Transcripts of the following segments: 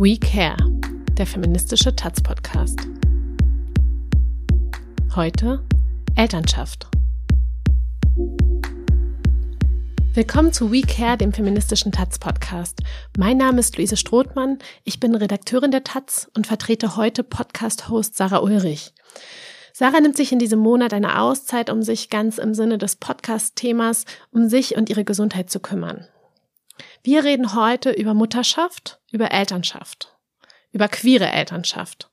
We Care, der feministische Taz-Podcast. Heute Elternschaft. Willkommen zu We Care, dem feministischen Taz-Podcast. Mein Name ist Luise Strothmann, ich bin Redakteurin der Taz und vertrete heute Podcast-Host Sarah Ulrich. Sarah nimmt sich in diesem Monat eine Auszeit, um sich ganz im Sinne des Podcast-Themas um sich und ihre Gesundheit zu kümmern. Wir reden heute über Mutterschaft, über Elternschaft, über queere Elternschaft.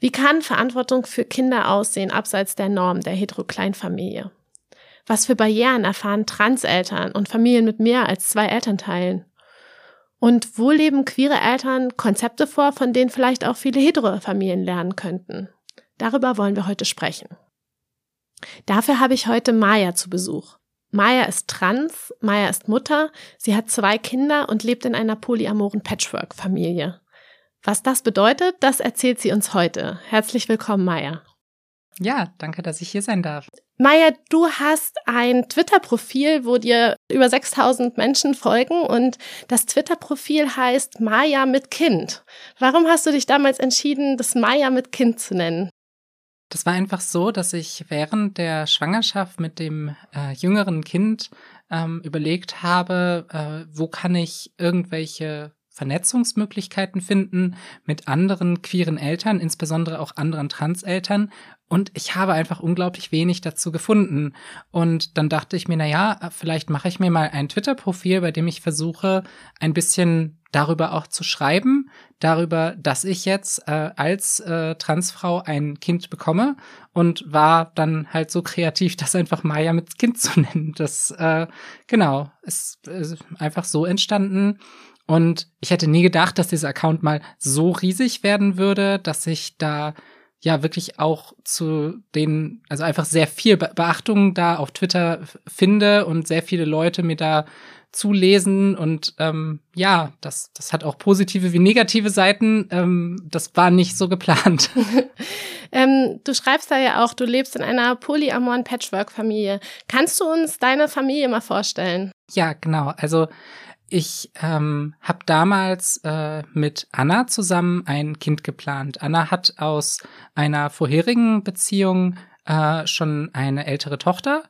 Wie kann Verantwortung für Kinder aussehen abseits der Norm der Heterokleinfamilie? Was für Barrieren erfahren Transeltern und Familien mit mehr als zwei Elternteilen? Und wo leben queere Eltern Konzepte vor, von denen vielleicht auch viele hetero Familien lernen könnten? Darüber wollen wir heute sprechen. Dafür habe ich heute Maya zu Besuch. Maya ist trans, Maya ist Mutter, sie hat zwei Kinder und lebt in einer polyamoren Patchwork-Familie. Was das bedeutet, das erzählt sie uns heute. Herzlich willkommen, Maya. Ja, danke, dass ich hier sein darf. Maya, du hast ein Twitter-Profil, wo dir über 6000 Menschen folgen und das Twitter-Profil heißt Maya mit Kind. Warum hast du dich damals entschieden, das Maya mit Kind zu nennen? Das war einfach so, dass ich während der Schwangerschaft mit dem äh, jüngeren Kind ähm, überlegt habe, äh, wo kann ich irgendwelche Vernetzungsmöglichkeiten finden mit anderen queeren Eltern, insbesondere auch anderen Transeltern. Und ich habe einfach unglaublich wenig dazu gefunden. Und dann dachte ich mir, na ja, vielleicht mache ich mir mal ein Twitter-Profil, bei dem ich versuche, ein bisschen darüber auch zu schreiben, darüber, dass ich jetzt äh, als äh, Transfrau ein Kind bekomme und war dann halt so kreativ, das einfach Maya mit Kind zu nennen. Das äh, genau ist, ist einfach so entstanden. Und ich hätte nie gedacht, dass dieser Account mal so riesig werden würde, dass ich da ja wirklich auch zu den, also einfach sehr viel Beachtung da auf Twitter finde und sehr viele Leute mir da zulesen und ähm, ja, das, das hat auch positive wie negative Seiten. Ähm, das war nicht so geplant. ähm, du schreibst da ja auch, du lebst in einer polyamoren Patchwork-Familie. Kannst du uns deine Familie mal vorstellen? Ja, genau. Also ich ähm, habe damals äh, mit Anna zusammen ein Kind geplant. Anna hat aus einer vorherigen Beziehung äh, schon eine ältere Tochter.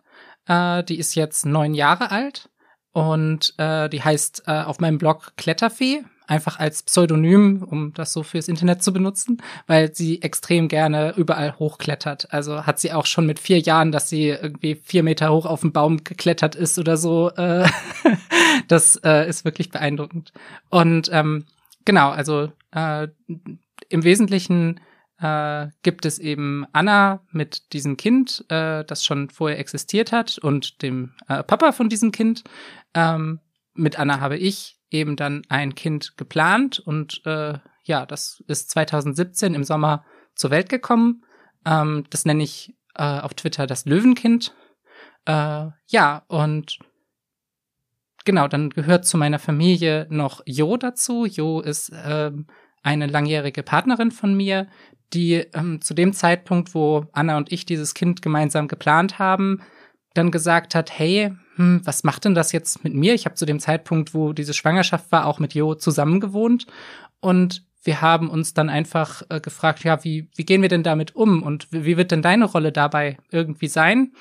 Äh, die ist jetzt neun Jahre alt und äh, die heißt äh, auf meinem Blog Kletterfee einfach als Pseudonym, um das so fürs Internet zu benutzen, weil sie extrem gerne überall hochklettert. Also hat sie auch schon mit vier Jahren, dass sie irgendwie vier Meter hoch auf den Baum geklettert ist oder so. Äh, das äh, ist wirklich beeindruckend. Und ähm, genau, also äh, im Wesentlichen äh, gibt es eben Anna mit diesem Kind, äh, das schon vorher existiert hat, und dem äh, Papa von diesem Kind. Ähm, mit Anna habe ich eben dann ein Kind geplant und äh, ja, das ist 2017 im Sommer zur Welt gekommen. Ähm, das nenne ich äh, auf Twitter das Löwenkind. Äh, ja, und genau, dann gehört zu meiner Familie noch Jo dazu. Jo ist äh, eine langjährige Partnerin von mir, die ähm, zu dem Zeitpunkt, wo Anna und ich dieses Kind gemeinsam geplant haben, dann gesagt hat, hey, hm, was macht denn das jetzt mit mir? Ich habe zu dem Zeitpunkt, wo diese Schwangerschaft war, auch mit Jo zusammengewohnt und wir haben uns dann einfach äh, gefragt, ja, wie, wie gehen wir denn damit um und wie, wie wird denn deine Rolle dabei irgendwie sein?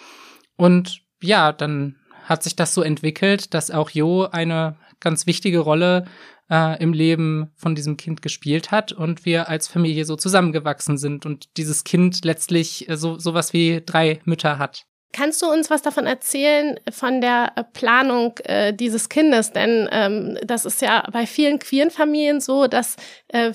Und ja, dann hat sich das so entwickelt, dass auch Jo eine ganz wichtige Rolle äh, im Leben von diesem Kind gespielt hat und wir als Familie so zusammengewachsen sind und dieses Kind letztlich äh, so sowas wie drei Mütter hat. Kannst du uns was davon erzählen, von der Planung äh, dieses Kindes? Denn ähm, das ist ja bei vielen queeren Familien so, dass äh,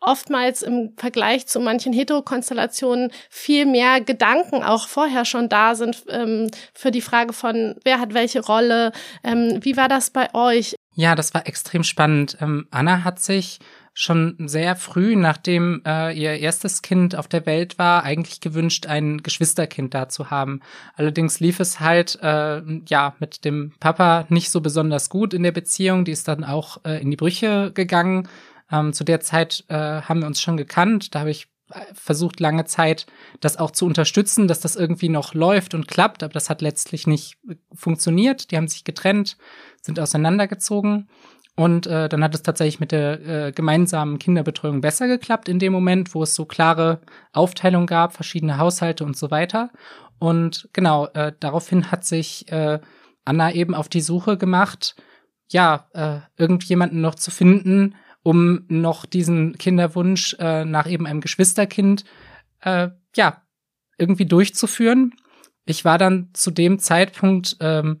oftmals im Vergleich zu manchen Heterokonstellationen viel mehr Gedanken auch vorher schon da sind ähm, für die Frage von, wer hat welche Rolle. Ähm, wie war das bei euch? Ja, das war extrem spannend. Ähm, Anna hat sich schon sehr früh, nachdem äh, ihr erstes Kind auf der Welt war, eigentlich gewünscht, ein Geschwisterkind da zu haben. Allerdings lief es halt äh, ja mit dem Papa nicht so besonders gut in der Beziehung. Die ist dann auch äh, in die Brüche gegangen. Ähm, zu der Zeit haben wir uns schon gekannt. Da habe ich versucht lange Zeit, das auch zu unterstützen, dass das irgendwie noch läuft und klappt, aber das hat letztlich nicht funktioniert. Die haben sich getrennt, sind auseinandergezogen. Und äh, dann hat es tatsächlich mit der äh, gemeinsamen Kinderbetreuung besser geklappt in dem Moment, wo es so klare Aufteilung gab, verschiedene Haushalte und so weiter. Und genau, äh, daraufhin hat sich äh, Anna eben auf die Suche gemacht, ja, äh, irgendjemanden noch zu finden, um noch diesen Kinderwunsch äh, nach eben einem Geschwisterkind, äh, ja, irgendwie durchzuführen. Ich war dann zu dem Zeitpunkt ähm,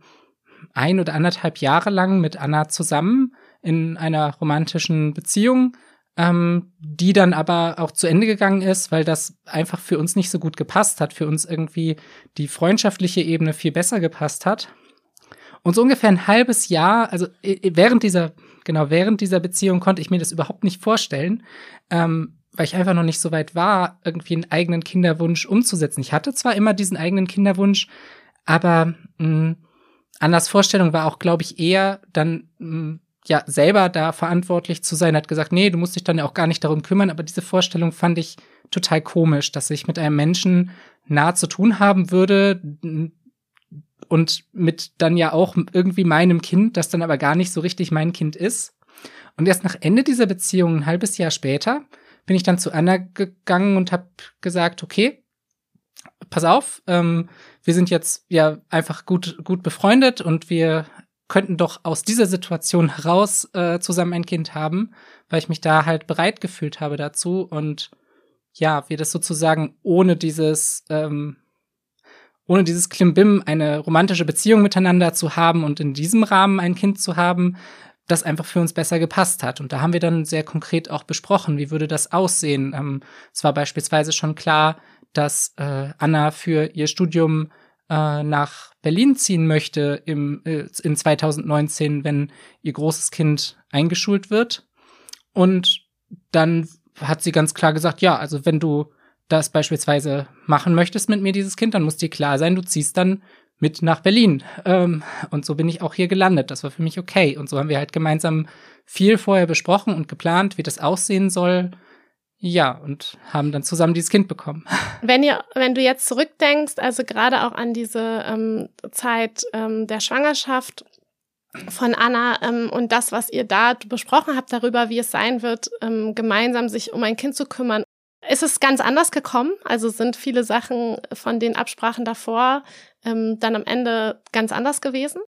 ein oder anderthalb Jahre lang mit Anna zusammen in einer romantischen Beziehung, ähm, die dann aber auch zu Ende gegangen ist, weil das einfach für uns nicht so gut gepasst hat, für uns irgendwie die freundschaftliche Ebene viel besser gepasst hat. Und so ungefähr ein halbes Jahr, also während dieser, genau, während dieser Beziehung konnte ich mir das überhaupt nicht vorstellen, ähm, weil ich einfach noch nicht so weit war, irgendwie einen eigenen Kinderwunsch umzusetzen. Ich hatte zwar immer diesen eigenen Kinderwunsch, aber mh, Annas Vorstellung war auch, glaube ich, eher dann mh, ja selber da verantwortlich zu sein, hat gesagt, nee, du musst dich dann ja auch gar nicht darum kümmern, aber diese Vorstellung fand ich total komisch, dass ich mit einem Menschen nah zu tun haben würde und mit dann ja auch irgendwie meinem Kind, das dann aber gar nicht so richtig mein Kind ist. Und erst nach Ende dieser Beziehung, ein halbes Jahr später, bin ich dann zu Anna gegangen und habe gesagt, okay, pass auf, ähm, wir sind jetzt ja einfach gut gut befreundet und wir könnten doch aus dieser Situation heraus äh, zusammen ein Kind haben, weil ich mich da halt bereit gefühlt habe dazu und ja, wir das sozusagen ohne dieses ähm, ohne dieses Klimbim eine romantische Beziehung miteinander zu haben und in diesem Rahmen ein Kind zu haben, das einfach für uns besser gepasst hat. Und da haben wir dann sehr konkret auch besprochen, wie würde das aussehen. Ähm, es war beispielsweise schon klar, dass äh, Anna für ihr Studium äh, nach Berlin ziehen möchte im, äh, in 2019, wenn ihr großes Kind eingeschult wird. Und dann hat sie ganz klar gesagt, ja, also wenn du das beispielsweise machen möchtest mit mir, dieses Kind, dann muss dir klar sein, du ziehst dann mit nach Berlin. Ähm, und so bin ich auch hier gelandet. Das war für mich okay. Und so haben wir halt gemeinsam viel vorher besprochen und geplant, wie das aussehen soll. Ja, und haben dann zusammen dieses Kind bekommen. Wenn ihr, wenn du jetzt zurückdenkst, also gerade auch an diese ähm, Zeit ähm, der Schwangerschaft von Anna ähm, und das, was ihr da besprochen habt darüber, wie es sein wird, ähm, gemeinsam sich um ein Kind zu kümmern, ist es ganz anders gekommen? Also sind viele Sachen von den Absprachen davor ähm, dann am Ende ganz anders gewesen?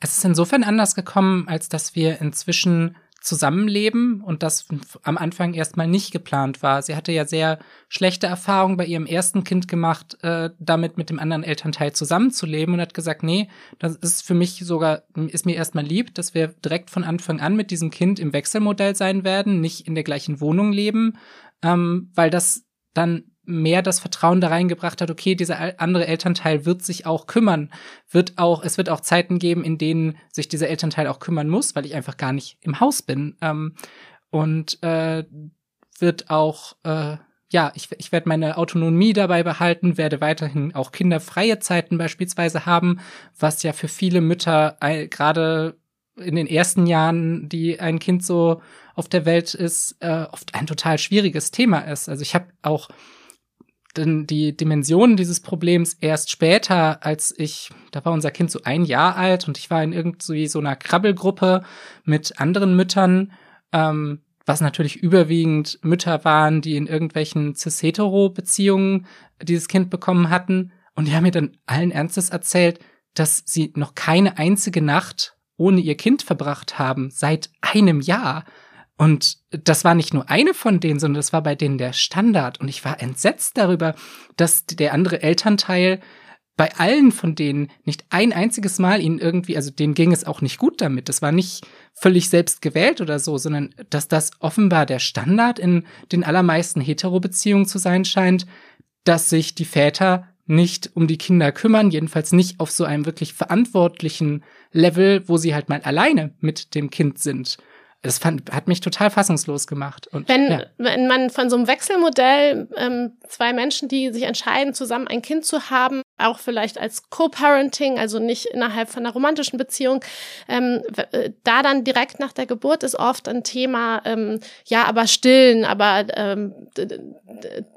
Es ist insofern anders gekommen, als dass wir inzwischen zusammenleben und das am Anfang erstmal nicht geplant war. Sie hatte ja sehr schlechte Erfahrungen bei ihrem ersten Kind gemacht, äh, damit mit dem anderen Elternteil zusammenzuleben und hat gesagt, nee, das ist für mich sogar, ist mir erstmal lieb, dass wir direkt von Anfang an mit diesem Kind im Wechselmodell sein werden, nicht in der gleichen Wohnung leben, ähm, weil das dann mehr das Vertrauen da reingebracht hat, okay, dieser andere Elternteil wird sich auch kümmern, wird auch, es wird auch Zeiten geben, in denen sich dieser Elternteil auch kümmern muss, weil ich einfach gar nicht im Haus bin. Ähm, und äh, wird auch, äh, ja, ich, ich werde meine Autonomie dabei behalten, werde weiterhin auch kinderfreie Zeiten beispielsweise haben, was ja für viele Mütter äh, gerade in den ersten Jahren, die ein Kind so auf der Welt ist, äh, oft ein total schwieriges Thema ist. Also ich habe auch denn die Dimensionen dieses Problems erst später, als ich, da war unser Kind so ein Jahr alt und ich war in irgendwie so einer Krabbelgruppe mit anderen Müttern, ähm, was natürlich überwiegend Mütter waren, die in irgendwelchen cis-hetero-Beziehungen dieses Kind bekommen hatten. Und die haben mir dann allen Ernstes erzählt, dass sie noch keine einzige Nacht ohne ihr Kind verbracht haben, seit einem Jahr. Und das war nicht nur eine von denen, sondern das war bei denen der Standard. Und ich war entsetzt darüber, dass der andere Elternteil bei allen von denen nicht ein einziges Mal ihnen irgendwie, also denen ging es auch nicht gut damit. Das war nicht völlig selbst gewählt oder so, sondern dass das offenbar der Standard in den allermeisten Hetero-Beziehungen zu sein scheint, dass sich die Väter nicht um die Kinder kümmern, jedenfalls nicht auf so einem wirklich verantwortlichen Level, wo sie halt mal alleine mit dem Kind sind das fand, hat mich total fassungslos gemacht. Und, wenn, ja. wenn man von so einem Wechselmodell ähm, zwei Menschen, die sich entscheiden, zusammen ein Kind zu haben, auch vielleicht als Co-Parenting, also nicht innerhalb von einer romantischen Beziehung, ähm, äh, da dann direkt nach der Geburt ist oft ein Thema, ähm, ja, aber stillen, aber ähm,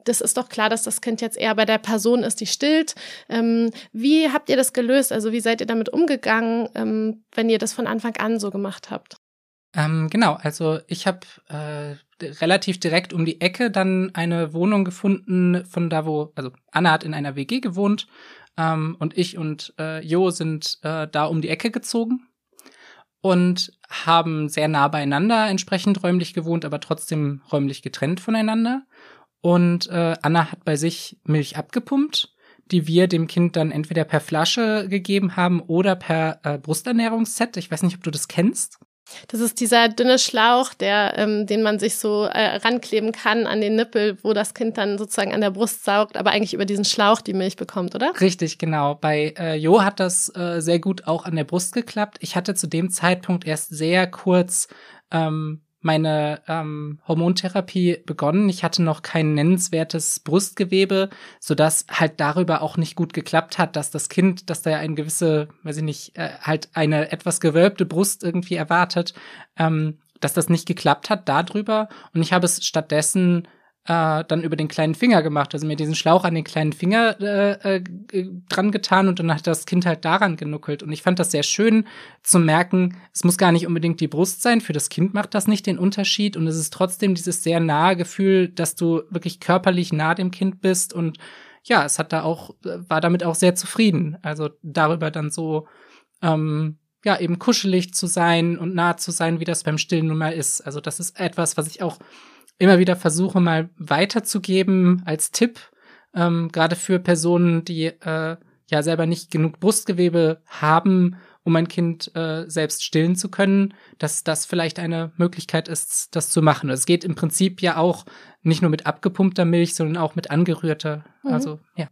das ist doch klar, dass das Kind jetzt eher bei der Person ist, die stillt. Ähm, wie habt ihr das gelöst? Also wie seid ihr damit umgegangen, ähm, wenn ihr das von Anfang an so gemacht habt? Ähm, genau, also ich habe äh, relativ direkt um die Ecke dann eine Wohnung gefunden, von da wo, also Anna hat in einer WG gewohnt ähm, und ich und äh, Jo sind äh, da um die Ecke gezogen und haben sehr nah beieinander entsprechend räumlich gewohnt, aber trotzdem räumlich getrennt voneinander. Und äh, Anna hat bei sich Milch abgepumpt, die wir dem Kind dann entweder per Flasche gegeben haben oder per äh, Brusternährungsset. Ich weiß nicht, ob du das kennst. Das ist dieser dünne Schlauch, der, ähm, den man sich so äh, rankleben kann an den Nippel, wo das Kind dann sozusagen an der Brust saugt, aber eigentlich über diesen Schlauch die Milch bekommt, oder? Richtig, genau. Bei äh, Jo hat das äh, sehr gut auch an der Brust geklappt. Ich hatte zu dem Zeitpunkt erst sehr kurz ähm, meine ähm, Hormontherapie begonnen. Ich hatte noch kein nennenswertes Brustgewebe, sodass halt darüber auch nicht gut geklappt hat, dass das Kind, dass da ja eine gewisse, weiß ich nicht, äh, halt eine etwas gewölbte Brust irgendwie erwartet, ähm, dass das nicht geklappt hat darüber. Und ich habe es stattdessen äh, dann über den kleinen Finger gemacht, also mir diesen Schlauch an den kleinen Finger äh, äh, dran getan und dann hat das Kind halt daran genuckelt. Und ich fand das sehr schön zu merken, es muss gar nicht unbedingt die Brust sein, für das Kind macht das nicht den Unterschied und es ist trotzdem dieses sehr nahe Gefühl, dass du wirklich körperlich nah dem Kind bist und ja, es hat da auch, war damit auch sehr zufrieden. Also darüber dann so, ähm, ja, eben kuschelig zu sein und nah zu sein, wie das beim Stillen nun mal ist. Also das ist etwas, was ich auch immer wieder versuche, mal weiterzugeben als Tipp, ähm, gerade für Personen, die äh, ja selber nicht genug Brustgewebe haben, um ein Kind äh, selbst stillen zu können, dass das vielleicht eine Möglichkeit ist, das zu machen. Es geht im Prinzip ja auch nicht nur mit abgepumpter Milch, sondern auch mit angerührter. Mhm. Also, ja.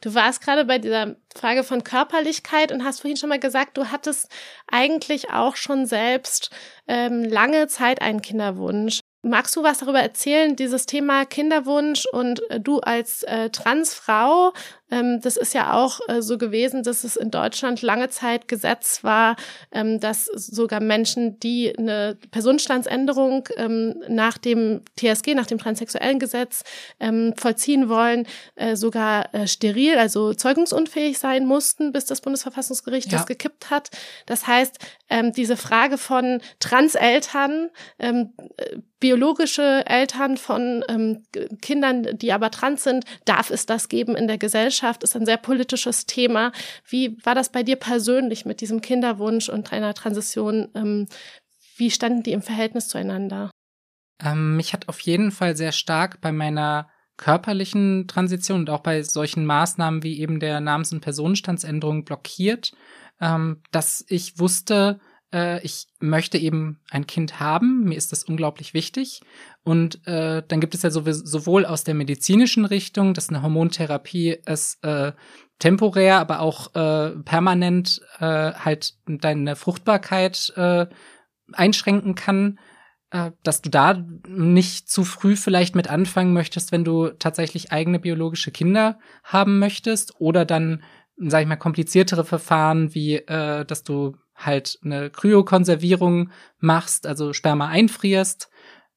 Du warst gerade bei dieser Frage von Körperlichkeit und hast vorhin schon mal gesagt, du hattest eigentlich auch schon selbst ähm, lange Zeit einen Kinderwunsch. Magst du was darüber erzählen, dieses Thema Kinderwunsch und äh, du als äh, Transfrau ähm, das ist ja auch äh, so gewesen, dass es in Deutschland lange Zeit Gesetz war, ähm, dass sogar Menschen, die eine Personenstandsänderung ähm, nach dem TSG, nach dem transsexuellen Gesetz ähm, vollziehen wollen, äh, sogar äh, steril, also zeugungsunfähig sein mussten, bis das Bundesverfassungsgericht ja. das gekippt hat. Das heißt, ähm, diese Frage von Transeltern, ähm, äh, biologische Eltern von ähm, Kindern, die aber trans sind, darf es das geben in der Gesellschaft? Ist ein sehr politisches Thema. Wie war das bei dir persönlich mit diesem Kinderwunsch und einer Transition? Ähm, wie standen die im Verhältnis zueinander? Ähm, mich hat auf jeden Fall sehr stark bei meiner körperlichen Transition und auch bei solchen Maßnahmen wie eben der Namens- und Personenstandsänderung blockiert, ähm, dass ich wusste, äh, ich möchte eben ein Kind haben, mir ist das unglaublich wichtig. Und äh, dann gibt es ja sowohl aus der medizinischen Richtung, dass eine Hormontherapie es äh, temporär, aber auch äh, permanent äh, halt deine Fruchtbarkeit äh, einschränken kann, äh, dass du da nicht zu früh vielleicht mit anfangen möchtest, wenn du tatsächlich eigene biologische Kinder haben möchtest oder dann, sag ich mal, kompliziertere Verfahren wie, äh, dass du halt eine Kryokonservierung machst, also Sperma einfrierst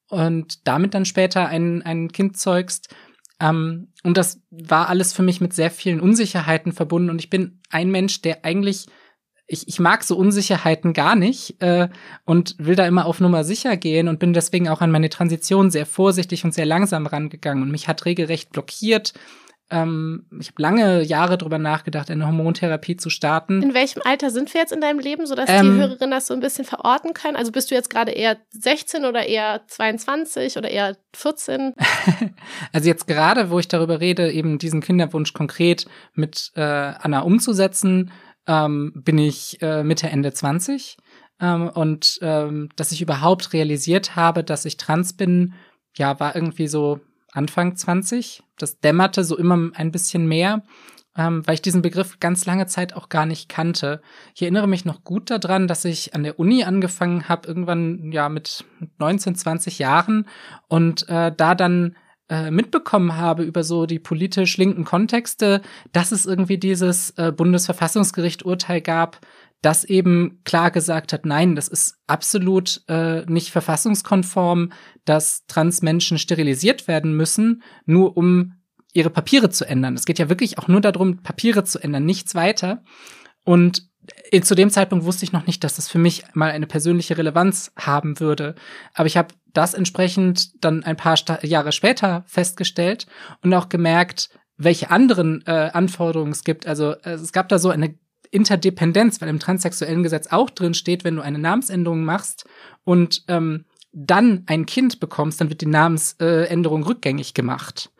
und damit dann später ein, ein Kind zeugst. Ähm, und das war alles für mich mit sehr vielen Unsicherheiten verbunden. Und ich bin ein Mensch, der eigentlich, ich, ich mag so Unsicherheiten gar nicht äh, und will da immer auf Nummer sicher gehen und bin deswegen auch an meine Transition sehr vorsichtig und sehr langsam rangegangen. Und mich hat regelrecht blockiert, ähm, ich habe lange Jahre drüber nachgedacht, eine Hormontherapie zu starten. In welchem Alter sind wir jetzt in deinem Leben, sodass ähm, die Hörerinnen das so ein bisschen verorten können? Also bist du jetzt gerade eher 16 oder eher 22 oder eher 14? also jetzt gerade, wo ich darüber rede, eben diesen Kinderwunsch konkret mit äh, Anna umzusetzen, ähm, bin ich äh, Mitte, Ende 20. Ähm, und ähm, dass ich überhaupt realisiert habe, dass ich trans bin, ja, war irgendwie so Anfang 20. Das dämmerte so immer ein bisschen mehr, ähm, weil ich diesen Begriff ganz lange Zeit auch gar nicht kannte. Ich erinnere mich noch gut daran, dass ich an der Uni angefangen habe, irgendwann ja mit 19, 20 Jahren und äh, da dann äh, mitbekommen habe über so die politisch linken Kontexte, dass es irgendwie dieses äh, Bundesverfassungsgericht-Urteil gab, das eben klar gesagt hat, nein, das ist absolut äh, nicht verfassungskonform, dass Transmenschen sterilisiert werden müssen, nur um ihre Papiere zu ändern. Es geht ja wirklich auch nur darum, Papiere zu ändern, nichts weiter. Und äh, zu dem Zeitpunkt wusste ich noch nicht, dass das für mich mal eine persönliche Relevanz haben würde. Aber ich habe das entsprechend dann ein paar Sta Jahre später festgestellt und auch gemerkt, welche anderen äh, Anforderungen es gibt. Also äh, es gab da so eine Interdependenz, weil im transsexuellen Gesetz auch drin steht, wenn du eine Namensänderung machst und ähm, dann ein Kind bekommst, dann wird die Namensänderung rückgängig gemacht.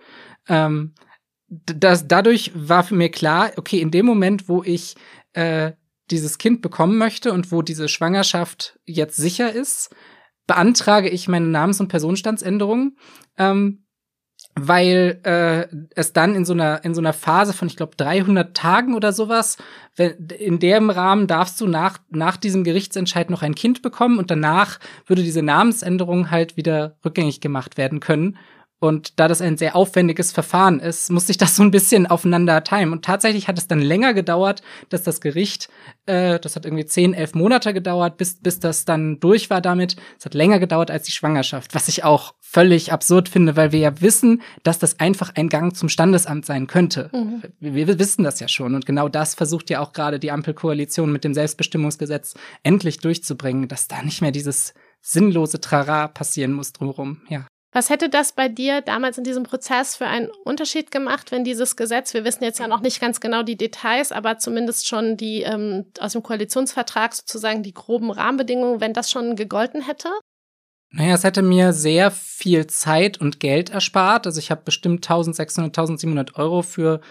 Ähm, das, dadurch war für mir klar, okay, in dem Moment, wo ich äh, dieses Kind bekommen möchte und wo diese Schwangerschaft jetzt sicher ist, beantrage ich meine Namens- und Personenstandsänderung. Ähm, weil äh, es dann in so einer in so einer Phase von ich glaube 300 Tagen oder sowas, wenn, in dem Rahmen darfst du nach nach diesem Gerichtsentscheid noch ein Kind bekommen und danach würde diese Namensänderung halt wieder rückgängig gemacht werden können und da das ein sehr aufwendiges Verfahren ist, musste ich das so ein bisschen aufeinander timen. Und tatsächlich hat es dann länger gedauert, dass das Gericht, äh, das hat irgendwie zehn, elf Monate gedauert, bis, bis das dann durch war damit. Es hat länger gedauert als die Schwangerschaft, was ich auch völlig absurd finde, weil wir ja wissen, dass das einfach ein Gang zum Standesamt sein könnte. Mhm. Wir, wir wissen das ja schon. Und genau das versucht ja auch gerade die Ampelkoalition mit dem Selbstbestimmungsgesetz endlich durchzubringen, dass da nicht mehr dieses sinnlose Trara passieren muss drumherum. Ja. Was hätte das bei dir damals in diesem Prozess für einen Unterschied gemacht, wenn dieses Gesetz, wir wissen jetzt ja noch nicht ganz genau die Details, aber zumindest schon die ähm, aus dem Koalitionsvertrag sozusagen die groben Rahmenbedingungen, wenn das schon gegolten hätte? Naja, es hätte mir sehr viel Zeit und Geld erspart. Also ich habe bestimmt 1600, 1700 Euro für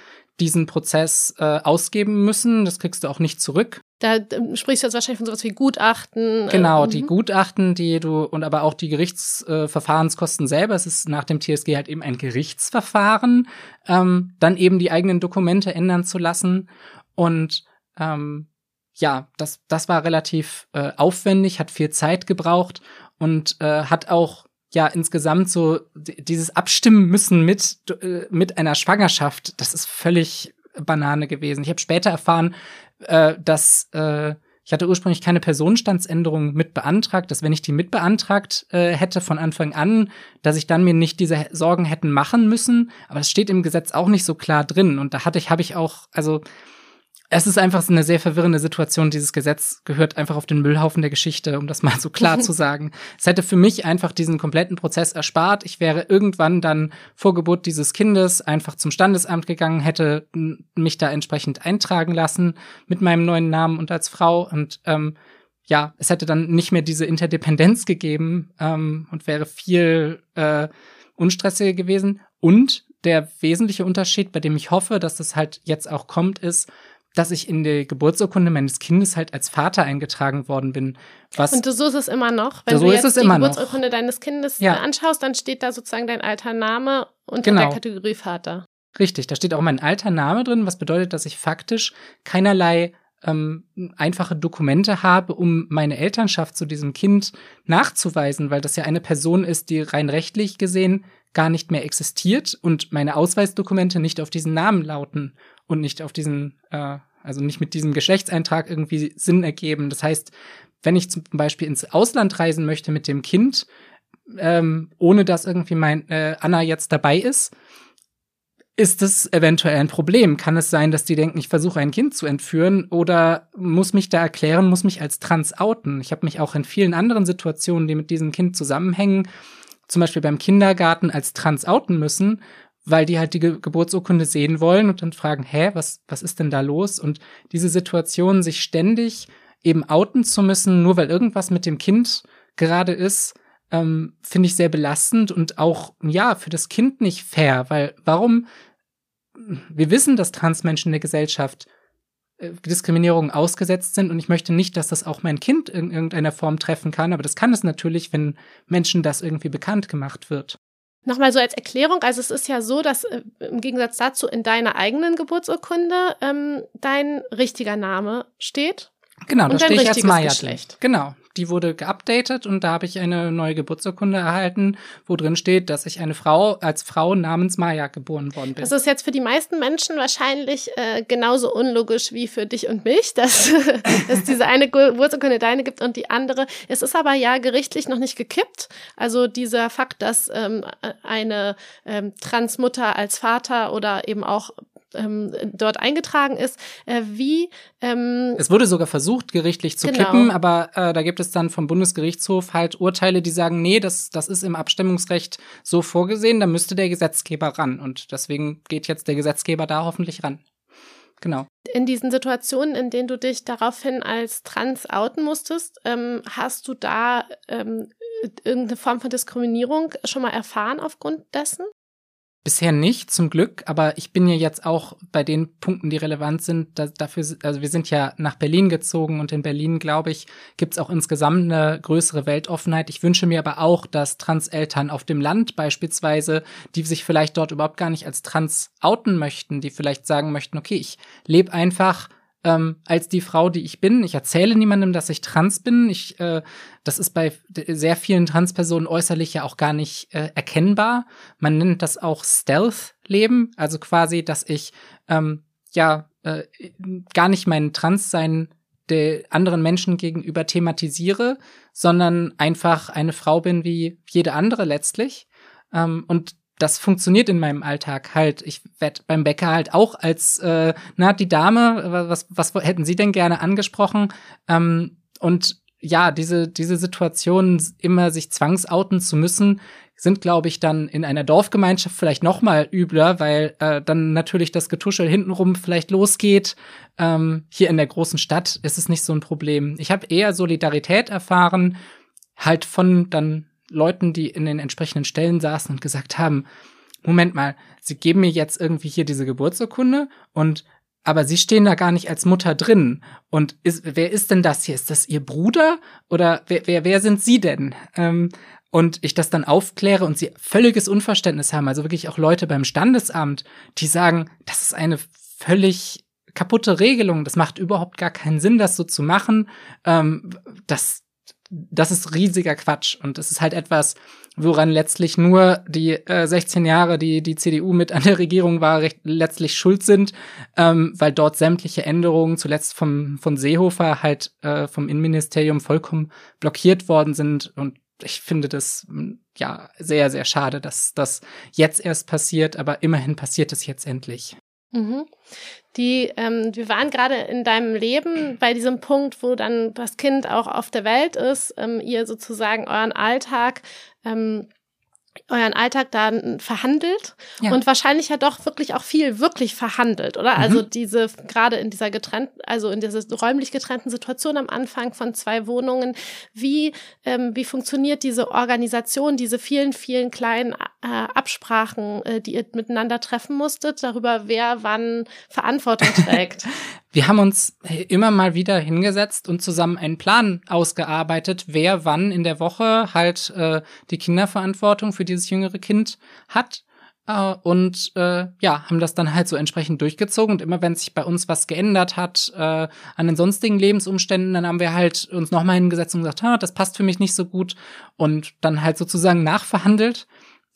diesen Prozess äh, ausgeben müssen. Das kriegst du auch nicht zurück. Da äh, sprichst du jetzt wahrscheinlich von sowas wie Gutachten. Äh, genau, äh, die mhm. Gutachten, die du und aber auch die Gerichtsverfahrenskosten selber. Es ist nach dem TSG halt eben ein Gerichtsverfahren, ähm, dann eben die eigenen Dokumente ändern zu lassen und ähm, ja, das, das war relativ äh, aufwendig, hat viel Zeit gebraucht und äh, hat auch ja insgesamt so dieses Abstimmen müssen mit äh, mit einer Schwangerschaft, das ist völlig Banane gewesen. Ich habe später erfahren, äh, dass äh, ich hatte ursprünglich keine Personenstandsänderung mit beantragt, dass wenn ich die mit beantragt äh, hätte von Anfang an, dass ich dann mir nicht diese Sorgen hätten machen müssen. Aber das steht im Gesetz auch nicht so klar drin. Und da hatte ich, habe ich auch, also es ist einfach eine sehr verwirrende Situation. Dieses Gesetz gehört einfach auf den Müllhaufen der Geschichte, um das mal so klar zu sagen. Es hätte für mich einfach diesen kompletten Prozess erspart. Ich wäre irgendwann dann vor Geburt dieses Kindes einfach zum Standesamt gegangen, hätte mich da entsprechend eintragen lassen mit meinem neuen Namen und als Frau und ähm, ja, es hätte dann nicht mehr diese Interdependenz gegeben ähm, und wäre viel äh, unstressiger gewesen. Und der wesentliche Unterschied, bei dem ich hoffe, dass das halt jetzt auch kommt, ist, dass ich in der Geburtsurkunde meines Kindes halt als Vater eingetragen worden bin. Was und so ist es immer noch. Wenn so du jetzt die Geburtsurkunde noch. deines Kindes ja. anschaust, dann steht da sozusagen dein alter Name unter genau. der Kategorie Vater. Richtig, da steht auch mein alter Name drin, was bedeutet, dass ich faktisch keinerlei ähm, einfache Dokumente habe, um meine Elternschaft zu diesem Kind nachzuweisen, weil das ja eine Person ist, die rein rechtlich gesehen gar nicht mehr existiert und meine Ausweisdokumente nicht auf diesen Namen lauten und nicht auf diesen äh, also nicht mit diesem Geschlechtseintrag irgendwie Sinn ergeben. Das heißt, wenn ich zum Beispiel ins Ausland reisen möchte mit dem Kind, ähm, ohne dass irgendwie mein äh, Anna jetzt dabei ist, ist das eventuell ein Problem? Kann es sein, dass die denken, ich versuche ein Kind zu entführen oder muss mich da erklären, muss mich als trans outen? Ich habe mich auch in vielen anderen Situationen, die mit diesem Kind zusammenhängen, zum Beispiel beim Kindergarten als trans outen müssen, weil die halt die Ge Geburtsurkunde sehen wollen und dann fragen, hä, was, was ist denn da los? Und diese Situation, sich ständig eben outen zu müssen, nur weil irgendwas mit dem Kind gerade ist, ähm, finde ich sehr belastend und auch, ja, für das Kind nicht fair, weil warum, wir wissen, dass Transmenschen in der Gesellschaft äh, Diskriminierung ausgesetzt sind und ich möchte nicht, dass das auch mein Kind in irgendeiner Form treffen kann, aber das kann es natürlich, wenn Menschen das irgendwie bekannt gemacht wird. Nochmal so als Erklärung, also es ist ja so, dass äh, im Gegensatz dazu in deiner eigenen Geburtsurkunde ähm, dein richtiger Name steht. Genau, da stehe ich als Maya Geschlecht. Genau, die wurde geupdatet und da habe ich eine neue Geburtsurkunde erhalten, wo drin steht, dass ich eine Frau als Frau namens Maya geboren worden bin. Das ist jetzt für die meisten Menschen wahrscheinlich äh, genauso unlogisch wie für dich und mich, dass es diese eine Geburtsurkunde deine gibt und die andere. Es ist aber ja gerichtlich noch nicht gekippt. Also dieser Fakt, dass ähm, eine ähm, Transmutter als Vater oder eben auch ähm, dort eingetragen ist. Äh, wie ähm, es wurde sogar versucht, gerichtlich zu genau. kippen, aber äh, da gibt es dann vom Bundesgerichtshof halt Urteile, die sagen, nee, das, das ist im Abstimmungsrecht so vorgesehen, da müsste der Gesetzgeber ran. Und deswegen geht jetzt der Gesetzgeber da hoffentlich ran. Genau. In diesen Situationen, in denen du dich daraufhin als trans outen musstest, ähm, hast du da ähm, irgendeine Form von Diskriminierung schon mal erfahren aufgrund dessen? Bisher nicht, zum Glück, aber ich bin ja jetzt auch bei den Punkten, die relevant sind, da, dafür, also wir sind ja nach Berlin gezogen und in Berlin, glaube ich, gibt es auch insgesamt eine größere Weltoffenheit. Ich wünsche mir aber auch, dass Transeltern auf dem Land beispielsweise, die sich vielleicht dort überhaupt gar nicht als trans outen möchten, die vielleicht sagen möchten, okay, ich lebe einfach ähm, als die Frau, die ich bin. Ich erzähle niemandem, dass ich trans bin. Ich, äh, das ist bei sehr vielen Transpersonen äußerlich ja auch gar nicht äh, erkennbar. Man nennt das auch Stealth-Leben, also quasi, dass ich ähm, ja äh, gar nicht mein Transsein der anderen Menschen gegenüber thematisiere, sondern einfach eine Frau bin wie jede andere letztlich. Ähm, und das funktioniert in meinem Alltag halt. Ich werde beim Bäcker halt auch als, äh, na, die Dame, was, was hätten Sie denn gerne angesprochen? Ähm, und ja, diese, diese Situation, immer sich zwangsouten zu müssen, sind, glaube ich, dann in einer Dorfgemeinschaft vielleicht noch mal übler, weil äh, dann natürlich das Getuschel hintenrum vielleicht losgeht. Ähm, hier in der großen Stadt ist es nicht so ein Problem. Ich habe eher Solidarität erfahren, halt von dann Leuten, die in den entsprechenden Stellen saßen und gesagt haben, Moment mal, Sie geben mir jetzt irgendwie hier diese Geburtsurkunde und aber Sie stehen da gar nicht als Mutter drin. Und ist, wer ist denn das hier? Ist das Ihr Bruder? Oder wer, wer, wer sind Sie denn? Ähm, und ich das dann aufkläre und sie völliges Unverständnis haben, also wirklich auch Leute beim Standesamt, die sagen, das ist eine völlig kaputte Regelung, das macht überhaupt gar keinen Sinn, das so zu machen. Ähm, das, das ist riesiger Quatsch. Und es ist halt etwas, woran letztlich nur die äh, 16 Jahre, die die CDU mit an der Regierung war, recht, letztlich schuld sind, ähm, weil dort sämtliche Änderungen, zuletzt vom, von Seehofer, halt äh, vom Innenministerium vollkommen blockiert worden sind. Und ich finde das ja sehr, sehr schade, dass das jetzt erst passiert, aber immerhin passiert es jetzt endlich. Mhm. Die, ähm, wir waren gerade in deinem Leben bei diesem Punkt, wo dann das Kind auch auf der Welt ist, ähm, ihr sozusagen euren Alltag ähm, euren Alltag dann verhandelt ja. und wahrscheinlich ja doch wirklich auch viel wirklich verhandelt, oder? Mhm. Also diese gerade in dieser getrennten, also in dieser räumlich getrennten Situation am Anfang von zwei Wohnungen, wie ähm, wie funktioniert diese Organisation, diese vielen vielen kleinen äh, Absprachen, äh, die ihr miteinander treffen musstet, darüber wer wann Verantwortung trägt? Wir haben uns immer mal wieder hingesetzt und zusammen einen Plan ausgearbeitet, wer wann in der Woche halt äh, die Kinderverantwortung für dieses jüngere Kind hat. Äh, und äh, ja, haben das dann halt so entsprechend durchgezogen. Und immer wenn sich bei uns was geändert hat äh, an den sonstigen Lebensumständen, dann haben wir halt uns nochmal hingesetzt und gesagt, ha, das passt für mich nicht so gut. Und dann halt sozusagen nachverhandelt.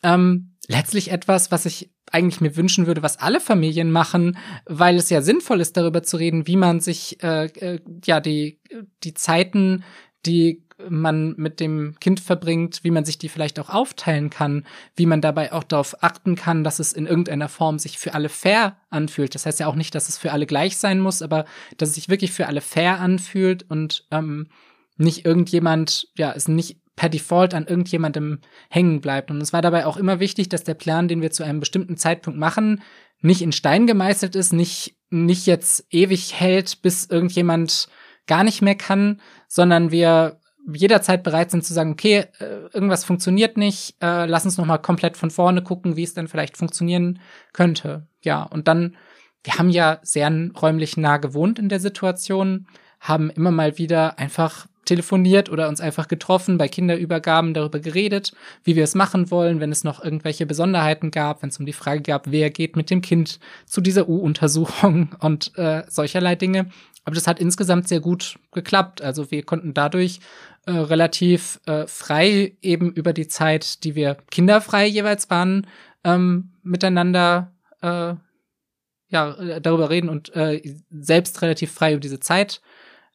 Ähm, letztlich etwas, was ich eigentlich mir wünschen würde, was alle Familien machen, weil es ja sinnvoll ist, darüber zu reden, wie man sich äh, äh, ja die die Zeiten, die man mit dem Kind verbringt, wie man sich die vielleicht auch aufteilen kann, wie man dabei auch darauf achten kann, dass es in irgendeiner Form sich für alle fair anfühlt. Das heißt ja auch nicht, dass es für alle gleich sein muss, aber dass es sich wirklich für alle fair anfühlt und ähm, nicht irgendjemand, ja, es nicht per Default an irgendjemandem hängen bleibt. Und es war dabei auch immer wichtig, dass der Plan, den wir zu einem bestimmten Zeitpunkt machen, nicht in Stein gemeißelt ist, nicht, nicht jetzt ewig hält, bis irgendjemand gar nicht mehr kann, sondern wir jederzeit bereit sind zu sagen, okay, äh, irgendwas funktioniert nicht, äh, lass uns noch mal komplett von vorne gucken, wie es dann vielleicht funktionieren könnte. Ja, und dann, wir haben ja sehr räumlich nah gewohnt in der Situation, haben immer mal wieder einfach telefoniert oder uns einfach getroffen, bei Kinderübergaben darüber geredet, wie wir es machen wollen, wenn es noch irgendwelche Besonderheiten gab, wenn es um die Frage gab, wer geht mit dem Kind zu dieser U-Untersuchung und äh, solcherlei Dinge. Aber das hat insgesamt sehr gut geklappt. Also wir konnten dadurch äh, relativ äh, frei eben über die Zeit, die wir kinderfrei jeweils waren, ähm, miteinander äh, ja darüber reden und äh, selbst relativ frei über diese Zeit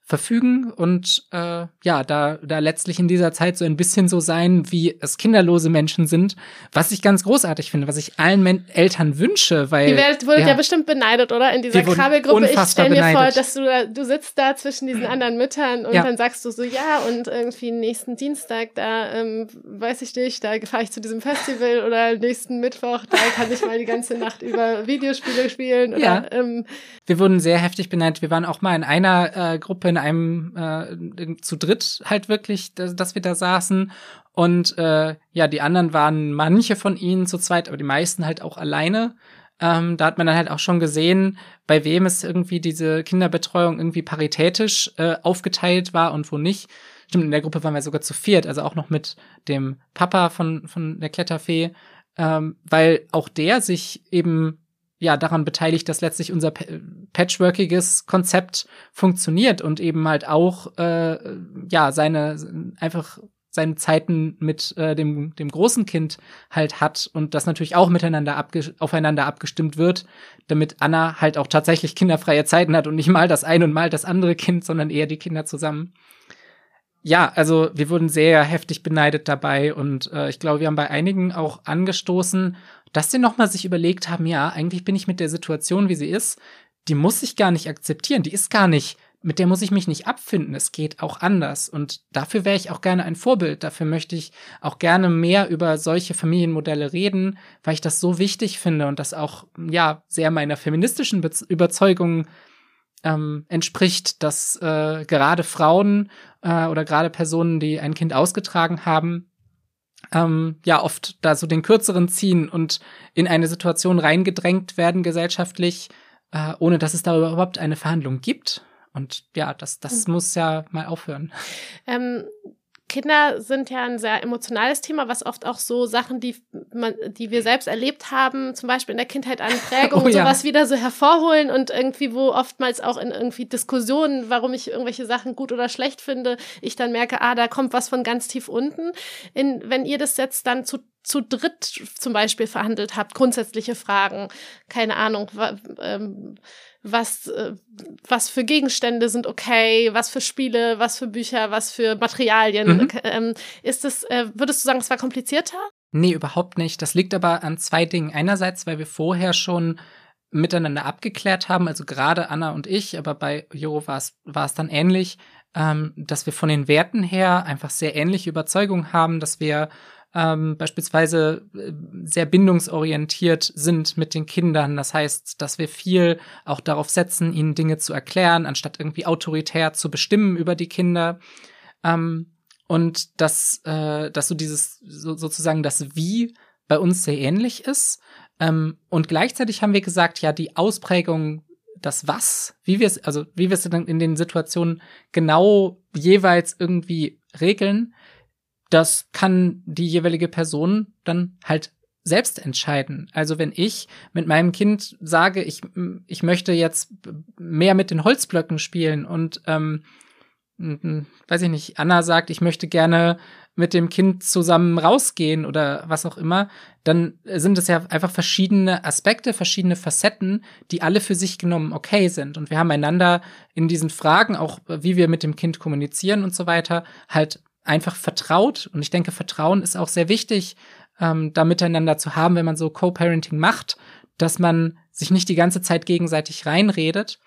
verfügen und äh, ja, da, da letztlich in dieser Zeit so ein bisschen so sein, wie es kinderlose Menschen sind, was ich ganz großartig finde, was ich allen Men Eltern wünsche, weil. Ihr werdet, wurdet ja, ja bestimmt beneidet, oder? In dieser Krabbelgruppe. Ich stelle mir vor, dass du da, du sitzt da zwischen diesen anderen Müttern und ja. dann sagst du so, ja, und irgendwie nächsten Dienstag, da ähm, weiß ich nicht, da fahre ich zu diesem Festival oder nächsten Mittwoch, da kann ich mal die ganze Nacht über Videospiele spielen. Oder, ja. ähm, wir wurden sehr heftig beneidet. Wir waren auch mal in einer äh, Gruppe in in einem äh, zu dritt halt wirklich, dass, wir da saßen. Und äh, ja, die anderen waren manche von ihnen zu zweit, aber die meisten halt auch alleine. Ähm, da hat man dann halt auch schon gesehen, bei wem es irgendwie diese Kinderbetreuung irgendwie paritätisch äh, aufgeteilt war und wo nicht. Stimmt, in der Gruppe waren wir sogar zu viert, also auch noch mit dem Papa von, von der Kletterfee, ähm, weil auch der sich eben ja daran beteiligt, dass letztlich unser patchworkiges Konzept funktioniert und eben halt auch äh, ja seine einfach seine Zeiten mit äh, dem dem großen Kind halt hat und das natürlich auch miteinander abge aufeinander abgestimmt wird, damit Anna halt auch tatsächlich kinderfreie Zeiten hat und nicht mal das eine und mal das andere Kind, sondern eher die Kinder zusammen. Ja, also wir wurden sehr heftig beneidet dabei und äh, ich glaube, wir haben bei einigen auch angestoßen, dass sie nochmal sich überlegt haben, ja, eigentlich bin ich mit der Situation, wie sie ist, die muss ich gar nicht akzeptieren, die ist gar nicht, mit der muss ich mich nicht abfinden, es geht auch anders. Und dafür wäre ich auch gerne ein Vorbild, dafür möchte ich auch gerne mehr über solche Familienmodelle reden, weil ich das so wichtig finde und das auch, ja, sehr meiner feministischen Be Überzeugung ähm, entspricht, dass äh, gerade Frauen äh, oder gerade Personen, die ein Kind ausgetragen haben, ähm, ja oft da so den kürzeren ziehen und in eine Situation reingedrängt werden gesellschaftlich, äh, ohne dass es da überhaupt eine Verhandlung gibt. Und ja, das, das mhm. muss ja mal aufhören. Ähm, Kinder sind ja ein sehr emotionales Thema, was oft auch so Sachen, die man, die wir selbst erlebt haben, zum Beispiel in der Kindheit an Prägung oh, und sowas ja. wieder so hervorholen und irgendwie, wo oftmals auch in irgendwie Diskussionen, warum ich irgendwelche Sachen gut oder schlecht finde, ich dann merke, ah, da kommt was von ganz tief unten. In, wenn ihr das jetzt dann zu zu dritt zum Beispiel verhandelt habt, grundsätzliche Fragen, keine Ahnung, ähm, was, äh, was für Gegenstände sind okay, was für Spiele, was für Bücher, was für Materialien. Mhm. Ähm, ist es, äh, würdest du sagen, es war komplizierter? Nee, überhaupt nicht. Das liegt aber an zwei Dingen. Einerseits, weil wir vorher schon miteinander abgeklärt haben, also gerade Anna und ich, aber bei Jo war es war es dann ähnlich, ähm, dass wir von den Werten her einfach sehr ähnliche Überzeugungen haben, dass wir ähm, beispielsweise äh, sehr bindungsorientiert sind mit den Kindern. Das heißt, dass wir viel auch darauf setzen, ihnen Dinge zu erklären, anstatt irgendwie autoritär zu bestimmen über die Kinder. Ähm, und dass, äh, dass so dieses so, sozusagen das Wie bei uns sehr ähnlich ist. Ähm, und gleichzeitig haben wir gesagt, ja, die Ausprägung das Was, wie wir es, also wie wir es dann in den Situationen genau jeweils irgendwie regeln, das kann die jeweilige Person dann halt selbst entscheiden. Also wenn ich mit meinem Kind sage, ich, ich möchte jetzt mehr mit den Holzblöcken spielen und ähm, weiß ich nicht, Anna sagt, ich möchte gerne mit dem Kind zusammen rausgehen oder was auch immer, dann sind es ja einfach verschiedene Aspekte, verschiedene Facetten, die alle für sich genommen okay sind. Und wir haben einander in diesen Fragen, auch wie wir mit dem Kind kommunizieren und so weiter, halt einfach vertraut. Und ich denke, Vertrauen ist auch sehr wichtig, ähm, da miteinander zu haben, wenn man so Co-Parenting macht, dass man sich nicht die ganze Zeit gegenseitig reinredet.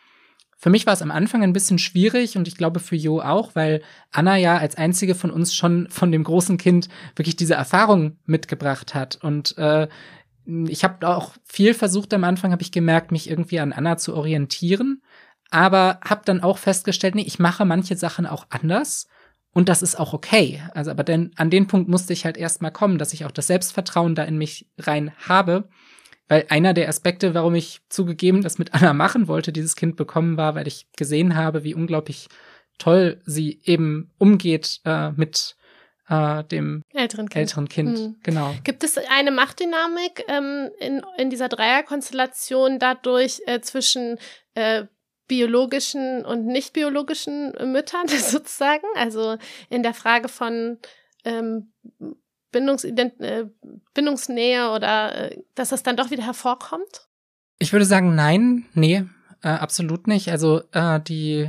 Für mich war es am Anfang ein bisschen schwierig und ich glaube für Jo auch, weil Anna ja als einzige von uns schon von dem großen Kind wirklich diese Erfahrung mitgebracht hat. Und äh, ich habe auch viel versucht am Anfang, habe ich gemerkt, mich irgendwie an Anna zu orientieren, aber habe dann auch festgestellt, nee, ich mache manche Sachen auch anders und das ist auch okay. Also, aber denn an den Punkt musste ich halt erstmal kommen, dass ich auch das Selbstvertrauen da in mich rein habe. Weil einer der Aspekte, warum ich zugegeben das mit Anna machen wollte, dieses Kind bekommen war, weil ich gesehen habe, wie unglaublich toll sie eben umgeht äh, mit äh, dem älteren Kind. Älteren kind. Mhm. Genau. Gibt es eine Machtdynamik ähm, in, in dieser Dreierkonstellation dadurch äh, zwischen äh, biologischen und nicht biologischen Müttern sozusagen. Also in der Frage von ähm, Bindungsident äh, Bindungsnähe oder äh, dass das dann doch wieder hervorkommt? Ich würde sagen, nein, nee, äh, absolut nicht. Also äh, die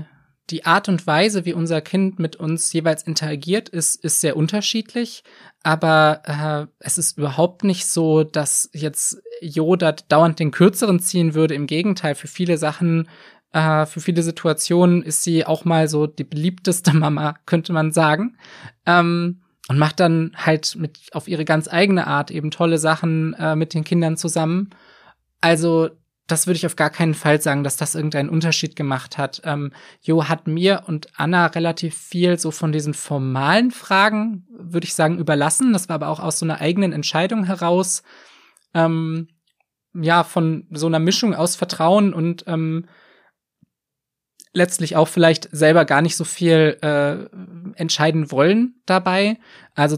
die Art und Weise, wie unser Kind mit uns jeweils interagiert, ist, ist sehr unterschiedlich. Aber äh, es ist überhaupt nicht so, dass jetzt Yoda dauernd den kürzeren ziehen würde. Im Gegenteil, für viele Sachen, äh, für viele Situationen ist sie auch mal so die beliebteste Mama, könnte man sagen. Ähm, und macht dann halt mit auf ihre ganz eigene Art eben tolle Sachen äh, mit den Kindern zusammen. Also das würde ich auf gar keinen Fall sagen, dass das irgendeinen Unterschied gemacht hat. Ähm, Jo hat mir und Anna relativ viel so von diesen formalen Fragen, würde ich sagen, überlassen. Das war aber auch aus so einer eigenen Entscheidung heraus, ähm, ja, von so einer Mischung aus Vertrauen und ähm, letztlich auch vielleicht selber gar nicht so viel äh, entscheiden wollen dabei. Also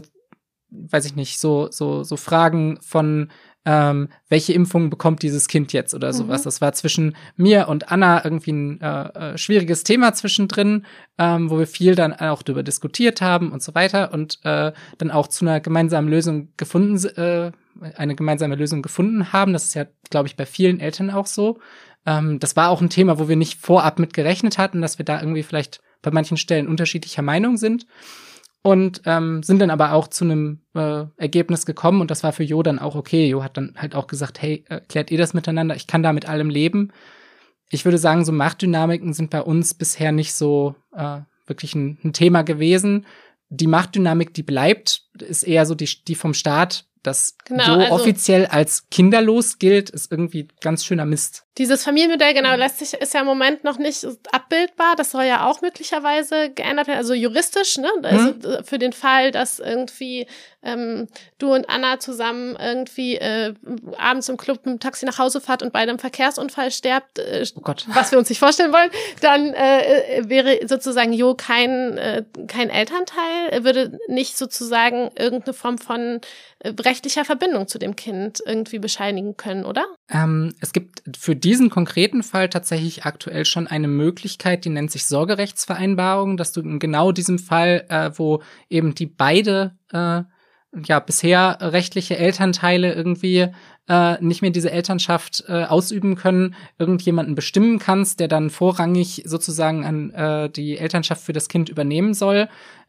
weiß ich nicht, so so so Fragen von ähm, welche Impfung bekommt dieses Kind jetzt oder sowas. Mhm. Das war zwischen mir und Anna irgendwie ein äh, äh, schwieriges Thema zwischendrin, ähm, wo wir viel dann auch darüber diskutiert haben und so weiter und äh, dann auch zu einer gemeinsamen Lösung gefunden, äh, eine gemeinsame Lösung gefunden haben. Das ist ja, glaube ich, bei vielen Eltern auch so. Ähm, das war auch ein Thema, wo wir nicht vorab mit gerechnet hatten, dass wir da irgendwie vielleicht bei manchen Stellen unterschiedlicher Meinung sind und ähm, sind dann aber auch zu einem äh, Ergebnis gekommen und das war für Jo dann auch okay. Jo hat dann halt auch gesagt, hey, äh, klärt ihr das miteinander? Ich kann da mit allem leben. Ich würde sagen, so Machtdynamiken sind bei uns bisher nicht so äh, wirklich ein, ein Thema gewesen. Die Machtdynamik, die bleibt, ist eher so die, die vom Staat das genau, so also, offiziell als kinderlos gilt, ist irgendwie ganz schöner Mist. Dieses Familienmodell, genau, lässt sich, ist ja im Moment noch nicht abbildbar. Das soll ja auch möglicherweise geändert werden, also juristisch, ne? Also mhm. für den Fall, dass irgendwie ähm, du und Anna zusammen irgendwie äh, abends im Club mit dem Taxi nach Hause fahrt und bei einem Verkehrsunfall sterbt, äh, oh was wir uns nicht vorstellen wollen, dann äh, wäre sozusagen Jo kein, äh, kein Elternteil, er würde nicht sozusagen irgendeine Form von äh, rechtlicher Verbindung zu dem Kind irgendwie bescheinigen können, oder? Ähm, es gibt für diesen konkreten Fall tatsächlich aktuell schon eine Möglichkeit, die nennt sich Sorgerechtsvereinbarung, dass du in genau diesem Fall, äh, wo eben die beide äh, ja bisher rechtliche Elternteile irgendwie äh, nicht mehr diese Elternschaft äh, ausüben können, irgendjemanden bestimmen kannst, der dann vorrangig sozusagen an äh, die Elternschaft für das Kind übernehmen soll.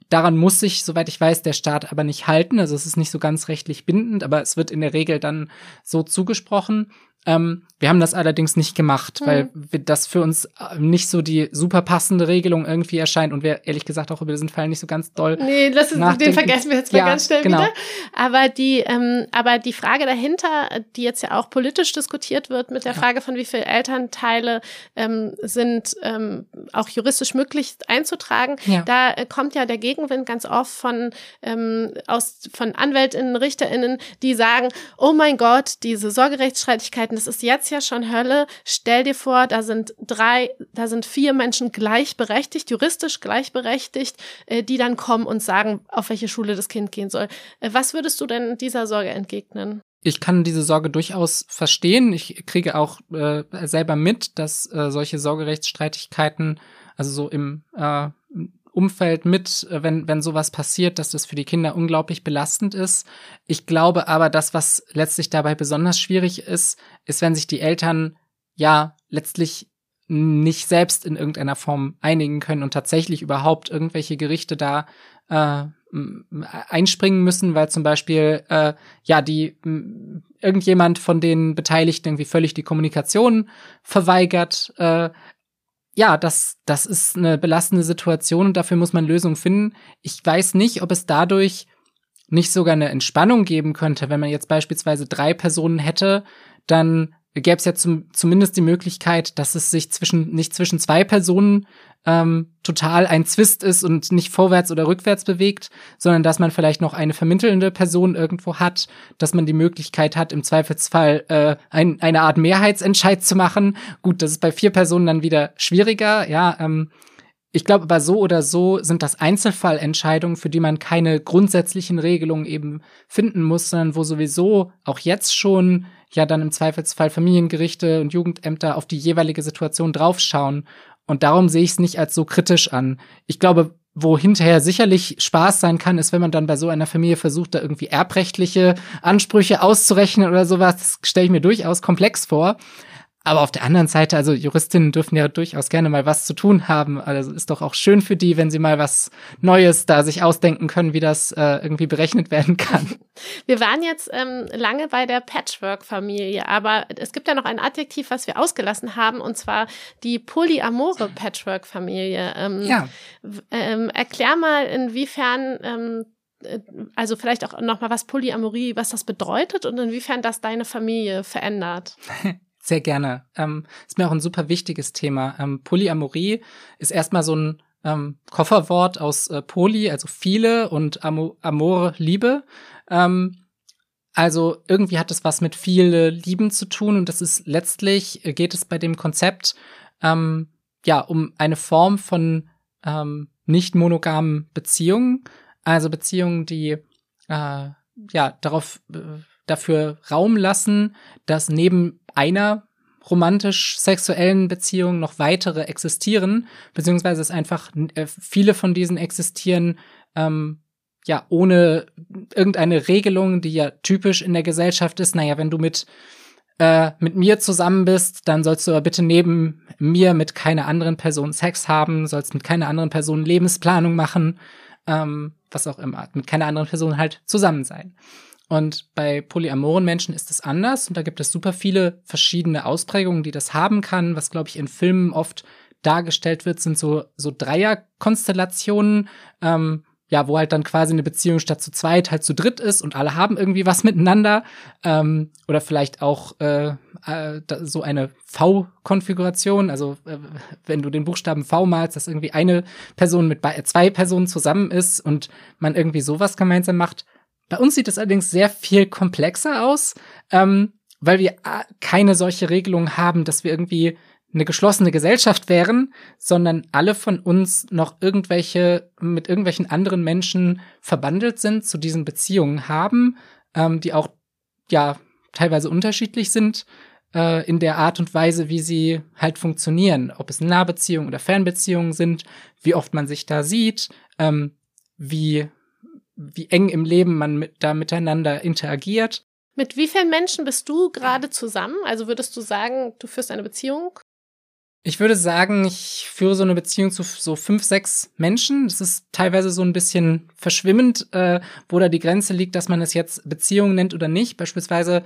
Daran muss sich, soweit ich weiß, der Staat aber nicht halten. Also es ist nicht so ganz rechtlich bindend, aber es wird in der Regel dann so zugesprochen. Ähm, wir haben das allerdings nicht gemacht, mhm. weil das für uns äh, nicht so die super passende Regelung irgendwie erscheint und wir ehrlich gesagt auch über diesen Fall nicht so ganz doll. Nee, das ist, den vergessen wir jetzt mal ja, ganz schnell genau. wieder. Aber die, ähm, aber die Frage dahinter, die jetzt ja auch politisch diskutiert wird mit der ja. Frage von wie viele Elternteile ähm, sind ähm, auch juristisch möglich einzutragen, ja. da äh, kommt ja der Gegenwind ganz oft von ähm, aus von Anwältinnen, Richterinnen, die sagen, oh mein Gott, diese Sorgerechtsstreitigkeiten das ist jetzt ja schon Hölle. Stell dir vor, da sind drei, da sind vier Menschen gleichberechtigt, juristisch gleichberechtigt, äh, die dann kommen und sagen, auf welche Schule das Kind gehen soll. Äh, was würdest du denn dieser Sorge entgegnen? ich kann diese Sorge durchaus verstehen. Ich kriege auch äh, selber mit, dass äh, solche Sorgerechtsstreitigkeiten, also so im äh, Umfeld mit, äh, wenn, wenn sowas passiert, dass das für die Kinder unglaublich belastend ist. Ich glaube aber, das, was letztlich dabei besonders schwierig ist, ist, wenn sich die Eltern ja letztlich nicht selbst in irgendeiner Form einigen können und tatsächlich überhaupt irgendwelche Gerichte da äh, einspringen müssen, weil zum Beispiel äh, ja die irgendjemand von den Beteiligten irgendwie völlig die Kommunikation verweigert, äh, ja, das, das ist eine belastende Situation und dafür muss man Lösungen finden. Ich weiß nicht, ob es dadurch nicht sogar eine Entspannung geben könnte, wenn man jetzt beispielsweise drei Personen hätte, dann gäbe es ja zum, zumindest die Möglichkeit, dass es sich zwischen nicht zwischen zwei Personen ähm, total ein Zwist ist und nicht vorwärts oder rückwärts bewegt, sondern dass man vielleicht noch eine vermittelnde Person irgendwo hat, dass man die Möglichkeit hat, im Zweifelsfall äh, ein, eine Art Mehrheitsentscheid zu machen. Gut, das ist bei vier Personen dann wieder schwieriger, ja. Ähm, ich glaube aber so oder so sind das Einzelfallentscheidungen, für die man keine grundsätzlichen Regelungen eben finden muss, sondern wo sowieso auch jetzt schon ja dann im Zweifelsfall Familiengerichte und Jugendämter auf die jeweilige Situation draufschauen und darum sehe ich es nicht als so kritisch an. Ich glaube, wo hinterher sicherlich Spaß sein kann, ist, wenn man dann bei so einer Familie versucht, da irgendwie erbrechtliche Ansprüche auszurechnen oder sowas. Das stelle ich mir durchaus komplex vor. Aber auf der anderen Seite, also Juristinnen dürfen ja durchaus gerne mal was zu tun haben. Also ist doch auch schön für die, wenn sie mal was Neues da sich ausdenken können, wie das äh, irgendwie berechnet werden kann. Wir waren jetzt ähm, lange bei der Patchwork-Familie, aber es gibt ja noch ein Adjektiv, was wir ausgelassen haben, und zwar die polyamore Patchwork-Familie. Ähm, ja. Ähm, erklär mal, inwiefern ähm, äh, also vielleicht auch nochmal, was Polyamorie, was das bedeutet und inwiefern das deine Familie verändert. Sehr gerne. Ähm, ist mir auch ein super wichtiges Thema. Ähm, Polyamorie ist erstmal so ein ähm, Kofferwort aus äh, Poly, also viele, und Amo Amor, Liebe. Ähm, also irgendwie hat es was mit viele Lieben zu tun und das ist letztlich, äh, geht es bei dem Konzept ähm, ja um eine Form von ähm, nicht monogamen Beziehungen, also Beziehungen, die äh, ja darauf äh, dafür Raum lassen, dass neben einer romantisch-sexuellen Beziehung noch weitere existieren, beziehungsweise es einfach äh, viele von diesen existieren, ähm, ja, ohne irgendeine Regelung, die ja typisch in der Gesellschaft ist. Naja, wenn du mit, äh, mit mir zusammen bist, dann sollst du aber bitte neben mir mit keiner anderen Person Sex haben, sollst mit keiner anderen Person Lebensplanung machen, ähm, was auch immer, mit keiner anderen Person halt zusammen sein. Und bei polyamoren Menschen ist es anders und da gibt es super viele verschiedene Ausprägungen, die das haben kann. Was, glaube ich, in Filmen oft dargestellt wird, sind so, so Dreierkonstellationen, ähm, ja, wo halt dann quasi eine Beziehung statt zu zweit halt zu dritt ist und alle haben irgendwie was miteinander. Ähm, oder vielleicht auch äh, äh, so eine V-Konfiguration, also äh, wenn du den Buchstaben V malst, dass irgendwie eine Person mit zwei Personen zusammen ist und man irgendwie sowas gemeinsam macht. Bei uns sieht es allerdings sehr viel komplexer aus, ähm, weil wir äh, keine solche Regelung haben, dass wir irgendwie eine geschlossene Gesellschaft wären, sondern alle von uns noch irgendwelche mit irgendwelchen anderen Menschen verbandelt sind, zu diesen Beziehungen haben, ähm, die auch ja teilweise unterschiedlich sind äh, in der Art und Weise, wie sie halt funktionieren, ob es Nahbeziehungen oder Fernbeziehungen sind, wie oft man sich da sieht, ähm, wie wie eng im Leben man mit, da miteinander interagiert. Mit wie vielen Menschen bist du gerade zusammen? Also würdest du sagen, du führst eine Beziehung? Ich würde sagen, ich führe so eine Beziehung zu so fünf, sechs Menschen. Das ist teilweise so ein bisschen verschwimmend, äh, wo da die Grenze liegt, dass man es jetzt Beziehung nennt oder nicht. Beispielsweise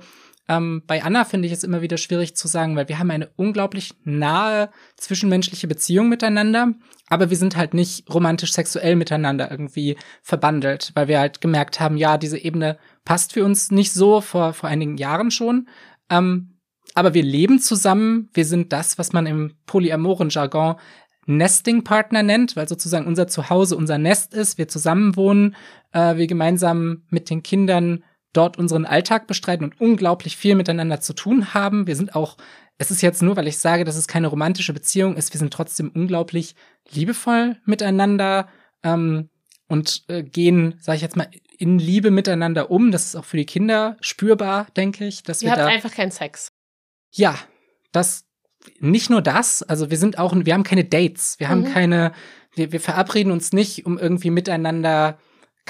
ähm, bei Anna finde ich es immer wieder schwierig zu sagen, weil wir haben eine unglaublich nahe zwischenmenschliche Beziehung miteinander, aber wir sind halt nicht romantisch sexuell miteinander irgendwie verbandelt, weil wir halt gemerkt haben, ja, diese Ebene passt für uns nicht so vor, vor einigen Jahren schon. Ähm, aber wir leben zusammen, wir sind das, was man im polyamoren Jargon Nesting-Partner nennt, weil sozusagen unser Zuhause unser Nest ist, wir zusammen wohnen, äh, wir gemeinsam mit den Kindern dort unseren Alltag bestreiten und unglaublich viel miteinander zu tun haben. Wir sind auch, es ist jetzt nur, weil ich sage, dass es keine romantische Beziehung ist, wir sind trotzdem unglaublich liebevoll miteinander ähm, und äh, gehen, sage ich jetzt mal, in Liebe miteinander um. Das ist auch für die Kinder spürbar, denke ich. Dass Ihr wir habt da, einfach keinen Sex. Ja, das nicht nur das, also wir sind auch, wir haben keine Dates, wir haben mhm. keine, wir, wir verabreden uns nicht, um irgendwie miteinander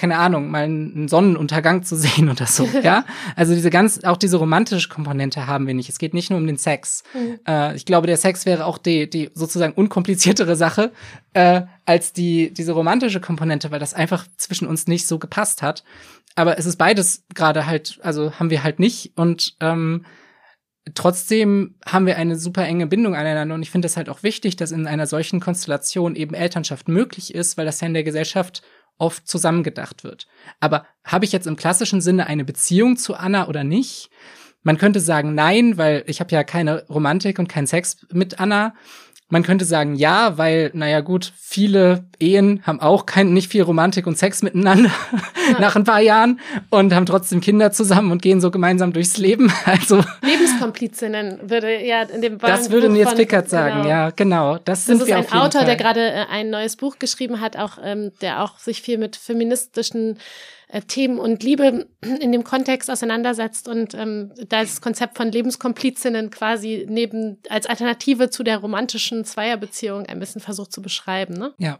keine Ahnung, mal einen Sonnenuntergang zu sehen oder so, ja? Also diese ganz, auch diese romantische Komponente haben wir nicht. Es geht nicht nur um den Sex. Mhm. Äh, ich glaube, der Sex wäre auch die, die sozusagen unkompliziertere Sache äh, als die, diese romantische Komponente, weil das einfach zwischen uns nicht so gepasst hat. Aber es ist beides gerade halt, also haben wir halt nicht und ähm, trotzdem haben wir eine super enge Bindung aneinander und ich finde es halt auch wichtig, dass in einer solchen Konstellation eben Elternschaft möglich ist, weil das ja in der Gesellschaft oft zusammengedacht wird. Aber habe ich jetzt im klassischen Sinne eine Beziehung zu Anna oder nicht? Man könnte sagen nein, weil ich habe ja keine Romantik und keinen Sex mit Anna. Man könnte sagen ja, weil, naja gut, viele Ehen haben auch kein, nicht viel Romantik und Sex miteinander ja. nach ein paar Jahren und haben trotzdem Kinder zusammen und gehen so gemeinsam durchs Leben. Also Lebenskomplizinnen würde ja in dem Das würde Nils Pickert sagen, genau. ja, genau. Das, sind das ist ein Autor, Fall. der gerade äh, ein neues Buch geschrieben hat, auch ähm, der auch sich viel mit feministischen äh, Themen und Liebe in dem Kontext auseinandersetzt und ähm, das Konzept von Lebenskomplizinnen quasi neben als Alternative zu der romantischen Zweierbeziehung ein bisschen versucht zu beschreiben. Ne? Ja.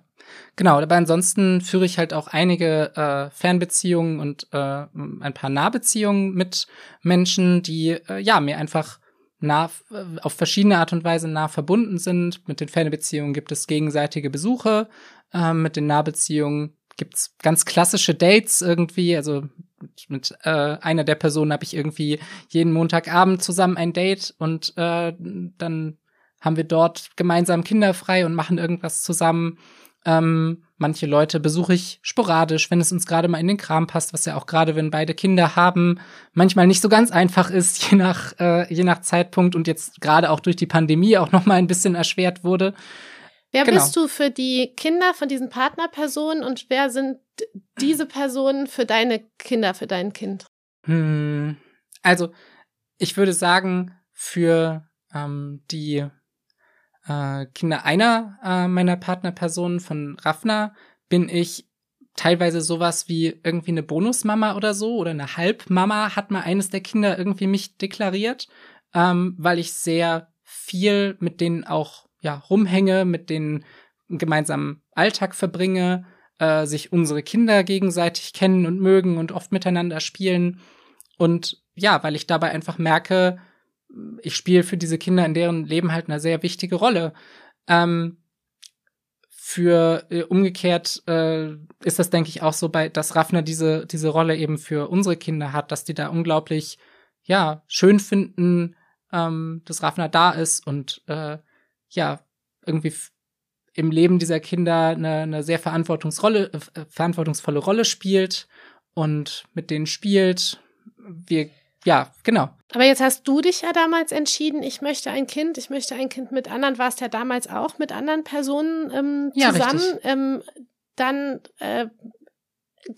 Genau, aber ansonsten führe ich halt auch einige äh, Fernbeziehungen und äh, ein paar Nahbeziehungen mit Menschen, die äh, ja mir einfach nah, äh, auf verschiedene Art und Weise nah verbunden sind. Mit den Fanbeziehungen gibt es gegenseitige Besuche, äh, mit den Nahbeziehungen gibt's ganz klassische Dates irgendwie. Also mit äh, einer der Personen habe ich irgendwie jeden Montagabend zusammen ein Date und äh, dann haben wir dort gemeinsam kinderfrei und machen irgendwas zusammen. Ähm, manche Leute besuche ich sporadisch, wenn es uns gerade mal in den Kram passt, was ja auch gerade, wenn beide Kinder haben, manchmal nicht so ganz einfach ist, je nach, äh, je nach Zeitpunkt und jetzt gerade auch durch die Pandemie auch noch mal ein bisschen erschwert wurde. Wer genau. bist du für die Kinder von diesen Partnerpersonen und wer sind diese Personen für deine Kinder, für dein Kind? Hm, also, ich würde sagen, für ähm, die äh, Kinder einer äh, meiner Partnerpersonen von Raffner bin ich teilweise sowas wie irgendwie eine Bonusmama oder so oder eine Halbmama hat mal eines der Kinder irgendwie mich deklariert, ähm, weil ich sehr viel mit denen auch ja rumhänge, mit denen gemeinsamen Alltag verbringe, äh, sich unsere Kinder gegenseitig kennen und mögen und oft miteinander spielen und ja, weil ich dabei einfach merke, ich spiele für diese Kinder in deren Leben halt eine sehr wichtige Rolle. Ähm, für äh, umgekehrt äh, ist das, denke ich, auch so bei, dass Raffner diese, diese Rolle eben für unsere Kinder hat, dass die da unglaublich, ja, schön finden, ähm, dass Raffner da ist und äh, ja, irgendwie im Leben dieser Kinder eine, eine sehr Verantwortungsrolle, äh, verantwortungsvolle Rolle spielt und mit denen spielt. Wir ja, genau. Aber jetzt hast du dich ja damals entschieden, ich möchte ein Kind, ich möchte ein Kind mit anderen, warst ja damals auch mit anderen Personen ähm, zusammen. Ja, ähm, dann äh,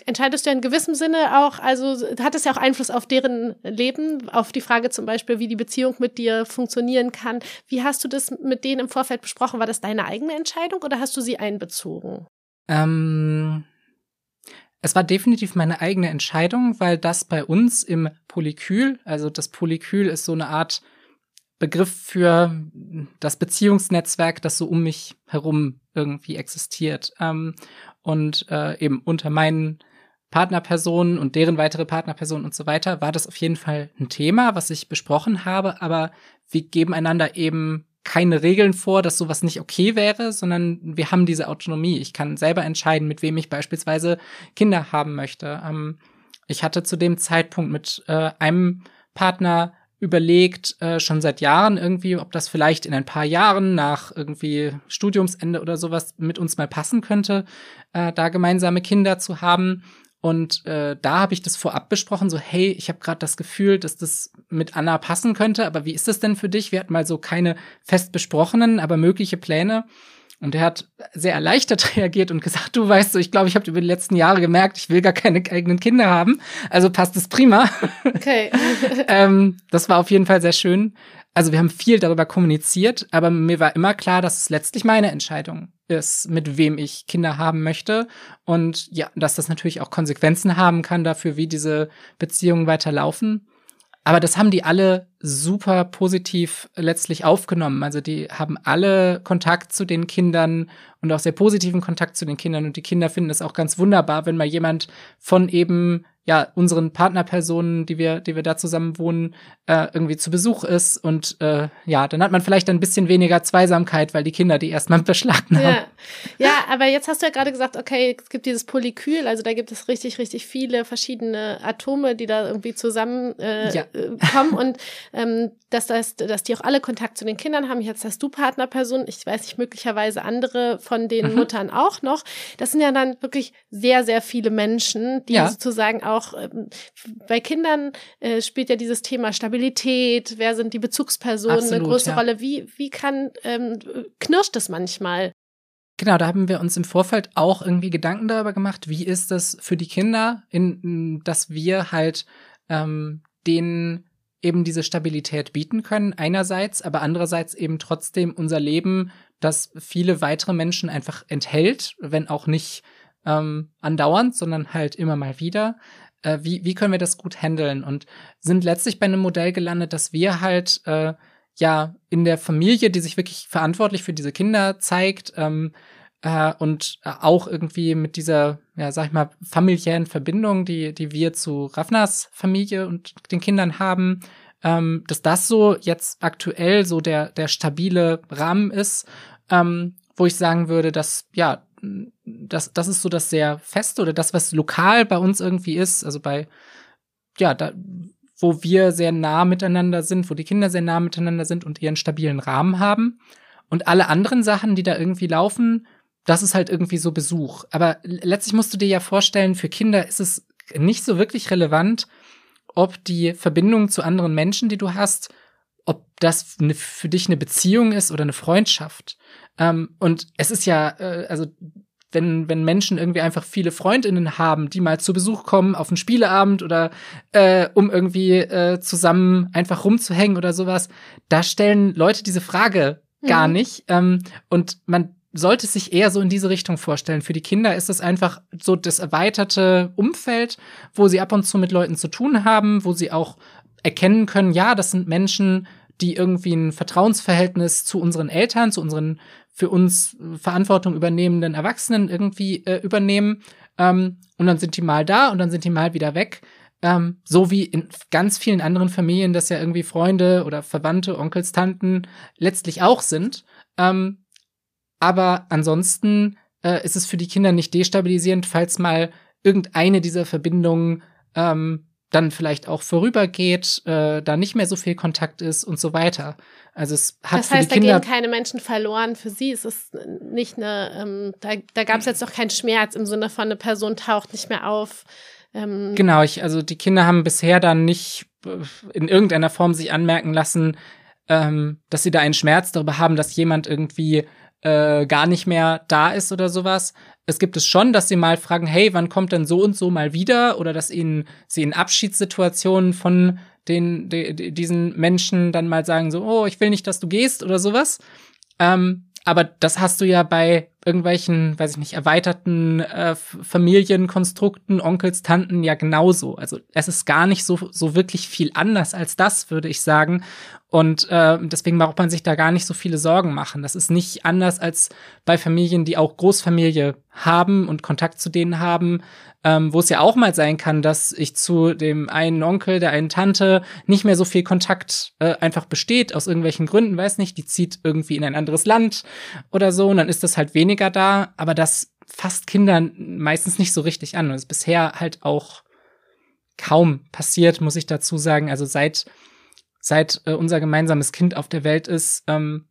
entscheidest du in gewissem Sinne auch, also hat es ja auch Einfluss auf deren Leben, auf die Frage zum Beispiel, wie die Beziehung mit dir funktionieren kann. Wie hast du das mit denen im Vorfeld besprochen? War das deine eigene Entscheidung oder hast du sie einbezogen? Ähm, es war definitiv meine eigene Entscheidung, weil das bei uns im Polykyl, also das Polykyl ist so eine Art Begriff für das Beziehungsnetzwerk, das so um mich herum irgendwie existiert. Ähm, und äh, eben unter meinen Partnerpersonen und deren weitere Partnerpersonen und so weiter war das auf jeden Fall ein Thema, was ich besprochen habe, aber wir geben einander eben keine Regeln vor, dass sowas nicht okay wäre, sondern wir haben diese Autonomie. Ich kann selber entscheiden, mit wem ich beispielsweise Kinder haben möchte. Ähm, ich hatte zu dem Zeitpunkt mit äh, einem Partner überlegt, äh, schon seit Jahren irgendwie, ob das vielleicht in ein paar Jahren nach irgendwie Studiumsende oder sowas mit uns mal passen könnte, äh, da gemeinsame Kinder zu haben. Und äh, da habe ich das vorab besprochen, so hey, ich habe gerade das Gefühl, dass das mit Anna passen könnte, aber wie ist das denn für dich? Wir hatten mal so keine fest besprochenen, aber mögliche Pläne. Und er hat sehr erleichtert reagiert und gesagt, du weißt so, ich glaube, ich habe über die letzten Jahre gemerkt, ich will gar keine eigenen Kinder haben. Also passt es prima. Okay. ähm, das war auf jeden Fall sehr schön. Also wir haben viel darüber kommuniziert, aber mir war immer klar, dass es letztlich meine Entscheidung ist, mit wem ich Kinder haben möchte. Und ja, dass das natürlich auch Konsequenzen haben kann dafür, wie diese Beziehungen weiterlaufen. Aber das haben die alle super positiv letztlich aufgenommen. Also die haben alle Kontakt zu den Kindern und auch sehr positiven Kontakt zu den Kindern. Und die Kinder finden es auch ganz wunderbar, wenn mal jemand von eben ja unseren Partnerpersonen, die wir, die wir da zusammen wohnen, äh, irgendwie zu Besuch ist und äh, ja, dann hat man vielleicht ein bisschen weniger Zweisamkeit, weil die Kinder die erstmal beschlagnahmen. Ja. ja, aber jetzt hast du ja gerade gesagt, okay, es gibt dieses Polykyl, also da gibt es richtig, richtig viele verschiedene Atome, die da irgendwie zusammen äh, ja. Äh, kommen und ähm, dass, das, dass die auch alle Kontakt zu den Kindern haben. Jetzt hast du Partnerpersonen, ich weiß nicht, möglicherweise andere von den mhm. Muttern auch noch. Das sind ja dann wirklich sehr, sehr viele Menschen, die ja. sozusagen auch auch ähm, bei Kindern äh, spielt ja dieses Thema Stabilität, wer sind die Bezugspersonen Absolut, eine große ja. Rolle. Wie, wie kann, ähm, knirscht es manchmal? Genau, da haben wir uns im Vorfeld auch irgendwie Gedanken darüber gemacht, wie ist das für die Kinder, in, dass wir halt ähm, denen eben diese Stabilität bieten können, einerseits, aber andererseits eben trotzdem unser Leben, das viele weitere Menschen einfach enthält, wenn auch nicht ähm, andauernd, sondern halt immer mal wieder. Äh, wie, wie können wir das gut handeln? Und sind letztlich bei einem Modell gelandet, dass wir halt äh, ja in der Familie, die sich wirklich verantwortlich für diese Kinder zeigt, ähm, äh, und auch irgendwie mit dieser, ja, sag ich mal, familiären Verbindung, die, die wir zu Ravnas Familie und den Kindern haben, ähm, dass das so jetzt aktuell so der, der stabile Rahmen ist, ähm, wo ich sagen würde, dass, ja, das, das ist so das sehr feste oder das, was lokal bei uns irgendwie ist, also bei, ja, da, wo wir sehr nah miteinander sind, wo die Kinder sehr nah miteinander sind und ihren stabilen Rahmen haben. Und alle anderen Sachen, die da irgendwie laufen, das ist halt irgendwie so Besuch. Aber letztlich musst du dir ja vorstellen, für Kinder ist es nicht so wirklich relevant, ob die Verbindung zu anderen Menschen, die du hast, ob das eine, für dich eine Beziehung ist oder eine Freundschaft. Ähm, und es ist ja, äh, also wenn, wenn Menschen irgendwie einfach viele Freundinnen haben, die mal zu Besuch kommen auf einen Spieleabend oder äh, um irgendwie äh, zusammen einfach rumzuhängen oder sowas, da stellen Leute diese Frage gar mhm. nicht. Ähm, und man sollte sich eher so in diese Richtung vorstellen. Für die Kinder ist es einfach so das erweiterte Umfeld, wo sie ab und zu mit Leuten zu tun haben, wo sie auch erkennen können, ja, das sind Menschen, die irgendwie ein Vertrauensverhältnis zu unseren Eltern, zu unseren für uns Verantwortung übernehmenden Erwachsenen irgendwie äh, übernehmen. Ähm, und dann sind die mal da und dann sind die mal wieder weg. Ähm, so wie in ganz vielen anderen Familien, das ja irgendwie Freunde oder Verwandte, Onkels, Tanten letztlich auch sind. Ähm, aber ansonsten äh, ist es für die Kinder nicht destabilisierend, falls mal irgendeine dieser Verbindungen ähm, dann vielleicht auch vorübergeht, äh, da nicht mehr so viel Kontakt ist und so weiter. Also es hat das heißt, für die Kinder da gehen keine Menschen verloren. Für sie ist es nicht eine, ähm, da, da gab es jetzt noch keinen Schmerz im Sinne von eine Person taucht nicht mehr auf. Ähm. Genau, ich, also die Kinder haben bisher dann nicht äh, in irgendeiner Form sich anmerken lassen, ähm, dass sie da einen Schmerz darüber haben, dass jemand irgendwie äh, gar nicht mehr da ist oder sowas. Es gibt es schon, dass sie mal fragen, hey, wann kommt denn so und so mal wieder? Oder dass ihnen sie in Abschiedssituationen von den, de, diesen Menschen dann mal sagen, so, oh, ich will nicht, dass du gehst oder sowas. Ähm, aber das hast du ja bei irgendwelchen, weiß ich nicht, erweiterten äh, Familienkonstrukten, Onkels, Tanten ja genauso. Also es ist gar nicht so, so wirklich viel anders als das, würde ich sagen. Und äh, deswegen braucht man sich da gar nicht so viele Sorgen machen. Das ist nicht anders als bei Familien, die auch Großfamilie haben und Kontakt zu denen haben, ähm, wo es ja auch mal sein kann, dass ich zu dem einen Onkel, der einen Tante nicht mehr so viel Kontakt äh, einfach besteht, aus irgendwelchen Gründen, weiß nicht, die zieht irgendwie in ein anderes Land oder so, und dann ist das halt weniger da, aber das fasst Kindern meistens nicht so richtig an. Und ist bisher halt auch kaum passiert, muss ich dazu sagen. Also seit seit äh, unser gemeinsames Kind auf der Welt ist, ähm,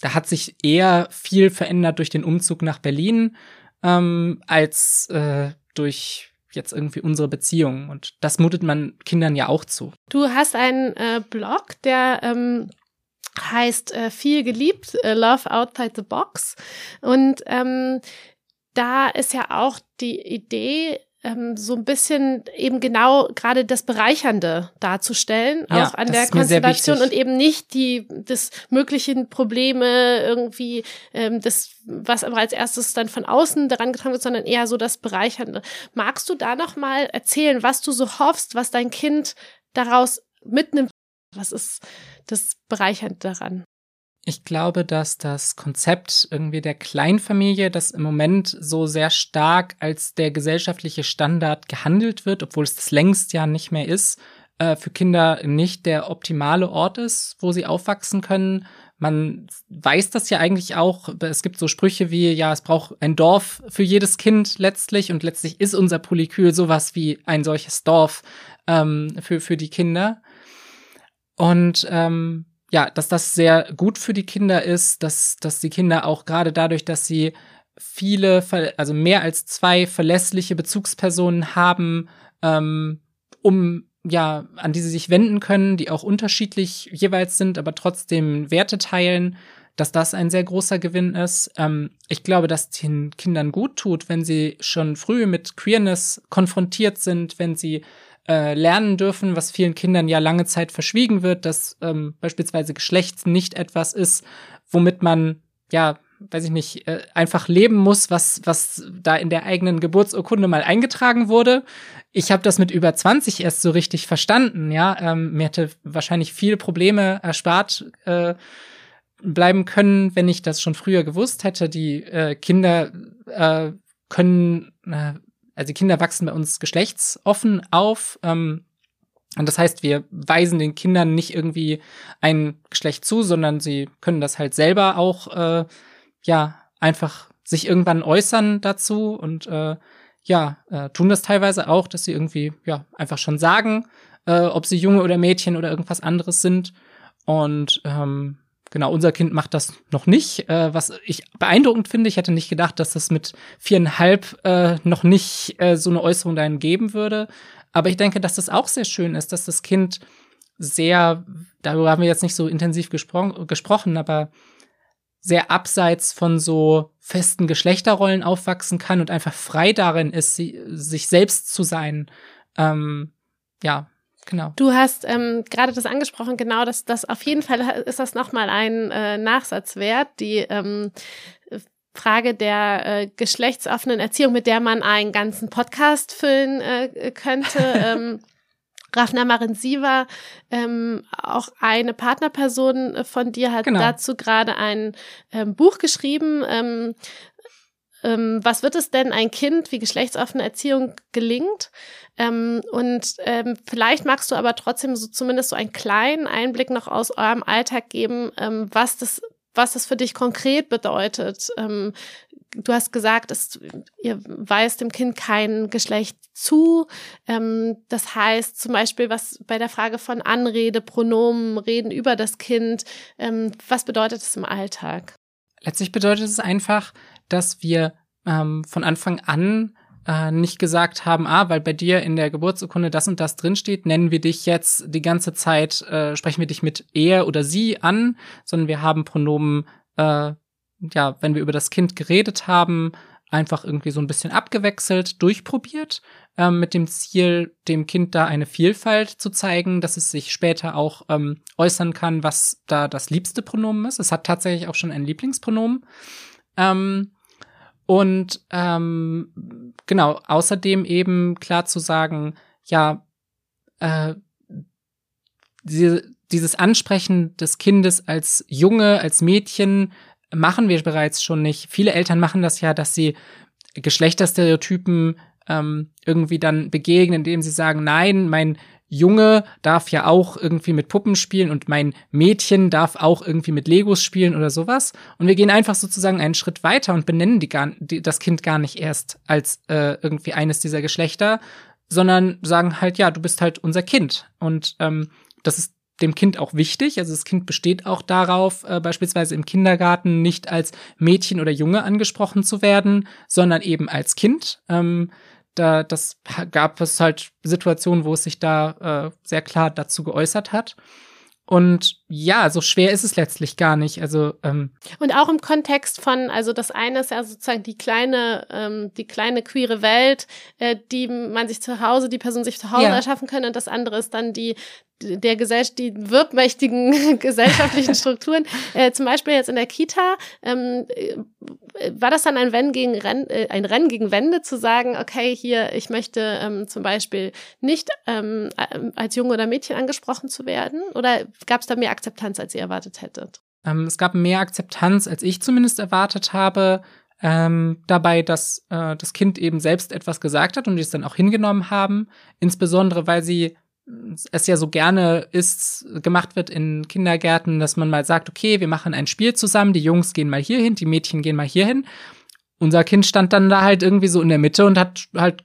da hat sich eher viel verändert durch den Umzug nach Berlin ähm, als äh, durch jetzt irgendwie unsere Beziehung. Und das mutet man Kindern ja auch zu. Du hast einen äh, Blog, der ähm, heißt äh, Viel geliebt, äh, Love Outside the Box. Und ähm, da ist ja auch die Idee, ähm, so ein bisschen eben genau gerade das Bereichernde darzustellen, ja, auch an der Konstellation und eben nicht die des möglichen Probleme irgendwie ähm, das was aber als erstes dann von außen daran getragen wird, sondern eher so das Bereichernde. Magst du da noch mal erzählen, was du so hoffst, was dein Kind daraus mitnimmt? Was ist das Bereichernde daran? Ich glaube, dass das Konzept irgendwie der Kleinfamilie, das im Moment so sehr stark als der gesellschaftliche Standard gehandelt wird, obwohl es das längst ja nicht mehr ist, äh, für Kinder nicht der optimale Ort ist, wo sie aufwachsen können. Man weiß das ja eigentlich auch. Es gibt so Sprüche wie, ja, es braucht ein Dorf für jedes Kind letztlich und letztlich ist unser Polykül sowas wie ein solches Dorf ähm, für, für die Kinder. Und ähm, ja, dass das sehr gut für die Kinder ist, dass, dass die Kinder auch gerade dadurch, dass sie viele, also mehr als zwei verlässliche Bezugspersonen haben, ähm, um ja, an die sie sich wenden können, die auch unterschiedlich jeweils sind, aber trotzdem Werte teilen, dass das ein sehr großer Gewinn ist. Ähm, ich glaube, dass den Kindern gut tut, wenn sie schon früh mit Queerness konfrontiert sind, wenn sie äh, lernen dürfen, was vielen Kindern ja lange Zeit verschwiegen wird, dass ähm, beispielsweise Geschlecht nicht etwas ist, womit man ja weiß ich nicht, äh, einfach leben muss, was, was da in der eigenen Geburtsurkunde mal eingetragen wurde. Ich habe das mit über 20 erst so richtig verstanden, ja. Ähm, mir hätte wahrscheinlich viele Probleme erspart äh, bleiben können, wenn ich das schon früher gewusst hätte. Die äh, Kinder äh, können äh, also die Kinder wachsen bei uns geschlechtsoffen auf. Ähm, Und das heißt, wir weisen den Kindern nicht irgendwie ein Geschlecht zu, sondern sie können das halt selber auch, äh, ja, einfach sich irgendwann äußern dazu und äh, ja, äh, tun das teilweise auch, dass sie irgendwie, ja, einfach schon sagen, äh, ob sie Junge oder Mädchen oder irgendwas anderes sind. Und ähm, genau, unser Kind macht das noch nicht, äh, was ich beeindruckend finde. Ich hätte nicht gedacht, dass das mit viereinhalb äh, noch nicht äh, so eine Äußerung dahin geben würde. Aber ich denke, dass das auch sehr schön ist, dass das Kind sehr, darüber haben wir jetzt nicht so intensiv gespro gesprochen, aber sehr abseits von so festen Geschlechterrollen aufwachsen kann und einfach frei darin ist, sie, sich selbst zu sein. Ähm, ja, genau. Du hast ähm, gerade das angesprochen, genau, dass das auf jeden Fall ist das nochmal ein äh, Nachsatz wert, die ähm, Frage der äh, geschlechtsoffenen Erziehung, mit der man einen ganzen Podcast füllen äh, könnte. ähm, Rafna Marensiva, ähm, auch eine Partnerperson äh, von dir, hat genau. dazu gerade ein ähm, Buch geschrieben. Ähm, ähm, was wird es denn ein Kind, wie geschlechtsoffene Erziehung gelingt? Ähm, und ähm, vielleicht magst du aber trotzdem so zumindest so einen kleinen Einblick noch aus eurem Alltag geben, ähm, was das was das für dich konkret bedeutet. Ähm, du hast gesagt, es, ihr weist dem Kind kein Geschlecht zu. Ähm, das heißt zum Beispiel, was bei der Frage von Anrede, Pronomen, Reden über das Kind, ähm, was bedeutet es im Alltag? Letztlich bedeutet es einfach, dass wir ähm, von Anfang an äh, nicht gesagt haben, ah, weil bei dir in der Geburtsurkunde das und das drinsteht, nennen wir dich jetzt die ganze Zeit, äh, sprechen wir dich mit er oder sie an, sondern wir haben Pronomen, äh, ja, wenn wir über das Kind geredet haben, einfach irgendwie so ein bisschen abgewechselt, durchprobiert, ähm, mit dem Ziel, dem Kind da eine Vielfalt zu zeigen, dass es sich später auch ähm, äußern kann, was da das liebste Pronomen ist. Es hat tatsächlich auch schon ein Lieblingspronomen. Ähm, und ähm, genau, außerdem eben klar zu sagen, ja, äh, diese, dieses Ansprechen des Kindes als Junge, als Mädchen machen wir bereits schon nicht. Viele Eltern machen das ja, dass sie Geschlechterstereotypen ähm, irgendwie dann begegnen, indem sie sagen, nein, mein Junge darf ja auch irgendwie mit Puppen spielen und mein Mädchen darf auch irgendwie mit Legos spielen oder sowas. Und wir gehen einfach sozusagen einen Schritt weiter und benennen die gar, die, das Kind gar nicht erst als äh, irgendwie eines dieser Geschlechter, sondern sagen halt, ja, du bist halt unser Kind. Und ähm, das ist dem Kind auch wichtig. Also das Kind besteht auch darauf, äh, beispielsweise im Kindergarten nicht als Mädchen oder Junge angesprochen zu werden, sondern eben als Kind. Ähm, da, das gab es halt Situationen, wo es sich da äh, sehr klar dazu geäußert hat. Und ja, so schwer ist es letztlich gar nicht. Also ähm und auch im Kontext von, also das eine ist ja sozusagen die kleine, ähm, die kleine queere Welt, äh, die man sich zu Hause, die Person sich zu Hause ja. erschaffen können, und das andere ist dann die der Gesellschaft, die wirkmächtigen gesellschaftlichen Strukturen. Äh, zum Beispiel jetzt in der Kita, ähm, äh, war das dann ein Rennen gegen Renn, äh, ein Rennen gegen Wände zu sagen, okay, hier, ich möchte ähm, zum Beispiel nicht ähm, als Junge oder Mädchen angesprochen zu werden? Oder gab es da mehr Akzeptanz, als ihr erwartet hättet? Ähm, es gab mehr Akzeptanz, als ich zumindest erwartet habe. Ähm, dabei, dass äh, das Kind eben selbst etwas gesagt hat und die es dann auch hingenommen haben, insbesondere weil sie es ja so gerne ist, gemacht wird in Kindergärten, dass man mal sagt, okay, wir machen ein Spiel zusammen, die Jungs gehen mal hierhin, die Mädchen gehen mal hierhin. Unser Kind stand dann da halt irgendwie so in der Mitte und hat halt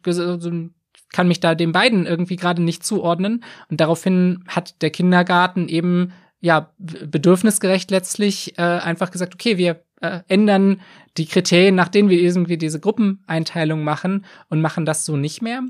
kann mich da den beiden irgendwie gerade nicht zuordnen. Und daraufhin hat der Kindergarten eben ja bedürfnisgerecht letztlich äh, einfach gesagt, okay, wir äh, ändern die Kriterien, nach denen wir irgendwie diese Gruppeneinteilung machen und machen das so nicht mehr.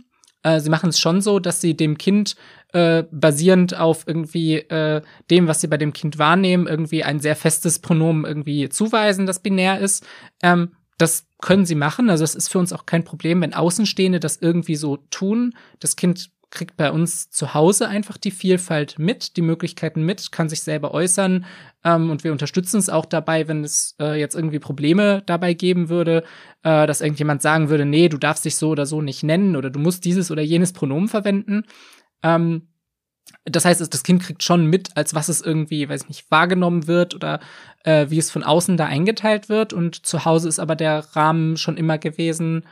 Äh, sie machen es schon so, dass sie dem Kind äh, basierend auf irgendwie äh, dem, was sie bei dem Kind wahrnehmen, irgendwie ein sehr festes Pronomen irgendwie zuweisen, das binär ist. Ähm, das können sie machen. Also es ist für uns auch kein Problem, wenn Außenstehende das irgendwie so tun. Das Kind kriegt bei uns zu Hause einfach die Vielfalt mit, die Möglichkeiten mit, kann sich selber äußern ähm, und wir unterstützen es auch dabei, wenn es äh, jetzt irgendwie Probleme dabei geben würde, äh, dass irgendjemand sagen würde, nee, du darfst dich so oder so nicht nennen oder du musst dieses oder jenes Pronomen verwenden. Ähm, das heißt, das Kind kriegt schon mit, als was es irgendwie, weiß ich nicht, wahrgenommen wird oder äh, wie es von außen da eingeteilt wird. Und zu Hause ist aber der Rahmen schon immer gewesen,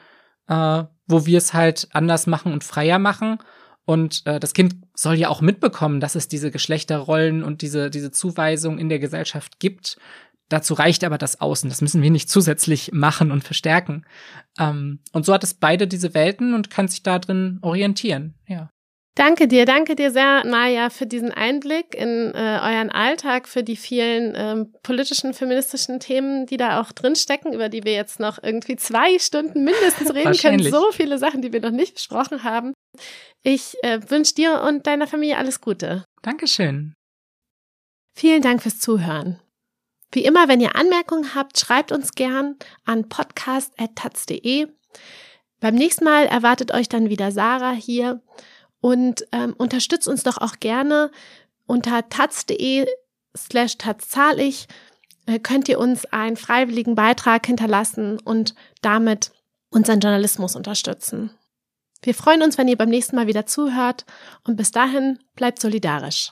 äh, wo wir es halt anders machen und freier machen. Und äh, das Kind soll ja auch mitbekommen, dass es diese Geschlechterrollen und diese, diese Zuweisung in der Gesellschaft gibt. Dazu reicht aber das Außen. Das müssen wir nicht zusätzlich machen und verstärken. Ähm, und so hat es beide diese Welten und kann sich da drin orientieren. Ja. Danke dir, danke dir sehr, Maja, für diesen Einblick in äh, euren Alltag, für die vielen ähm, politischen, feministischen Themen, die da auch drinstecken, über die wir jetzt noch irgendwie zwei Stunden mindestens reden können. So viele Sachen, die wir noch nicht besprochen haben. Ich äh, wünsche dir und deiner Familie alles Gute. Dankeschön. Vielen Dank fürs Zuhören. Wie immer, wenn ihr Anmerkungen habt, schreibt uns gern an podcast.taz.de. Beim nächsten Mal erwartet euch dann wieder Sarah hier und ähm, unterstützt uns doch auch gerne unter taz.de slash tazzahlig äh, könnt ihr uns einen freiwilligen Beitrag hinterlassen und damit unseren Journalismus unterstützen. Wir freuen uns, wenn ihr beim nächsten Mal wieder zuhört und bis dahin bleibt solidarisch.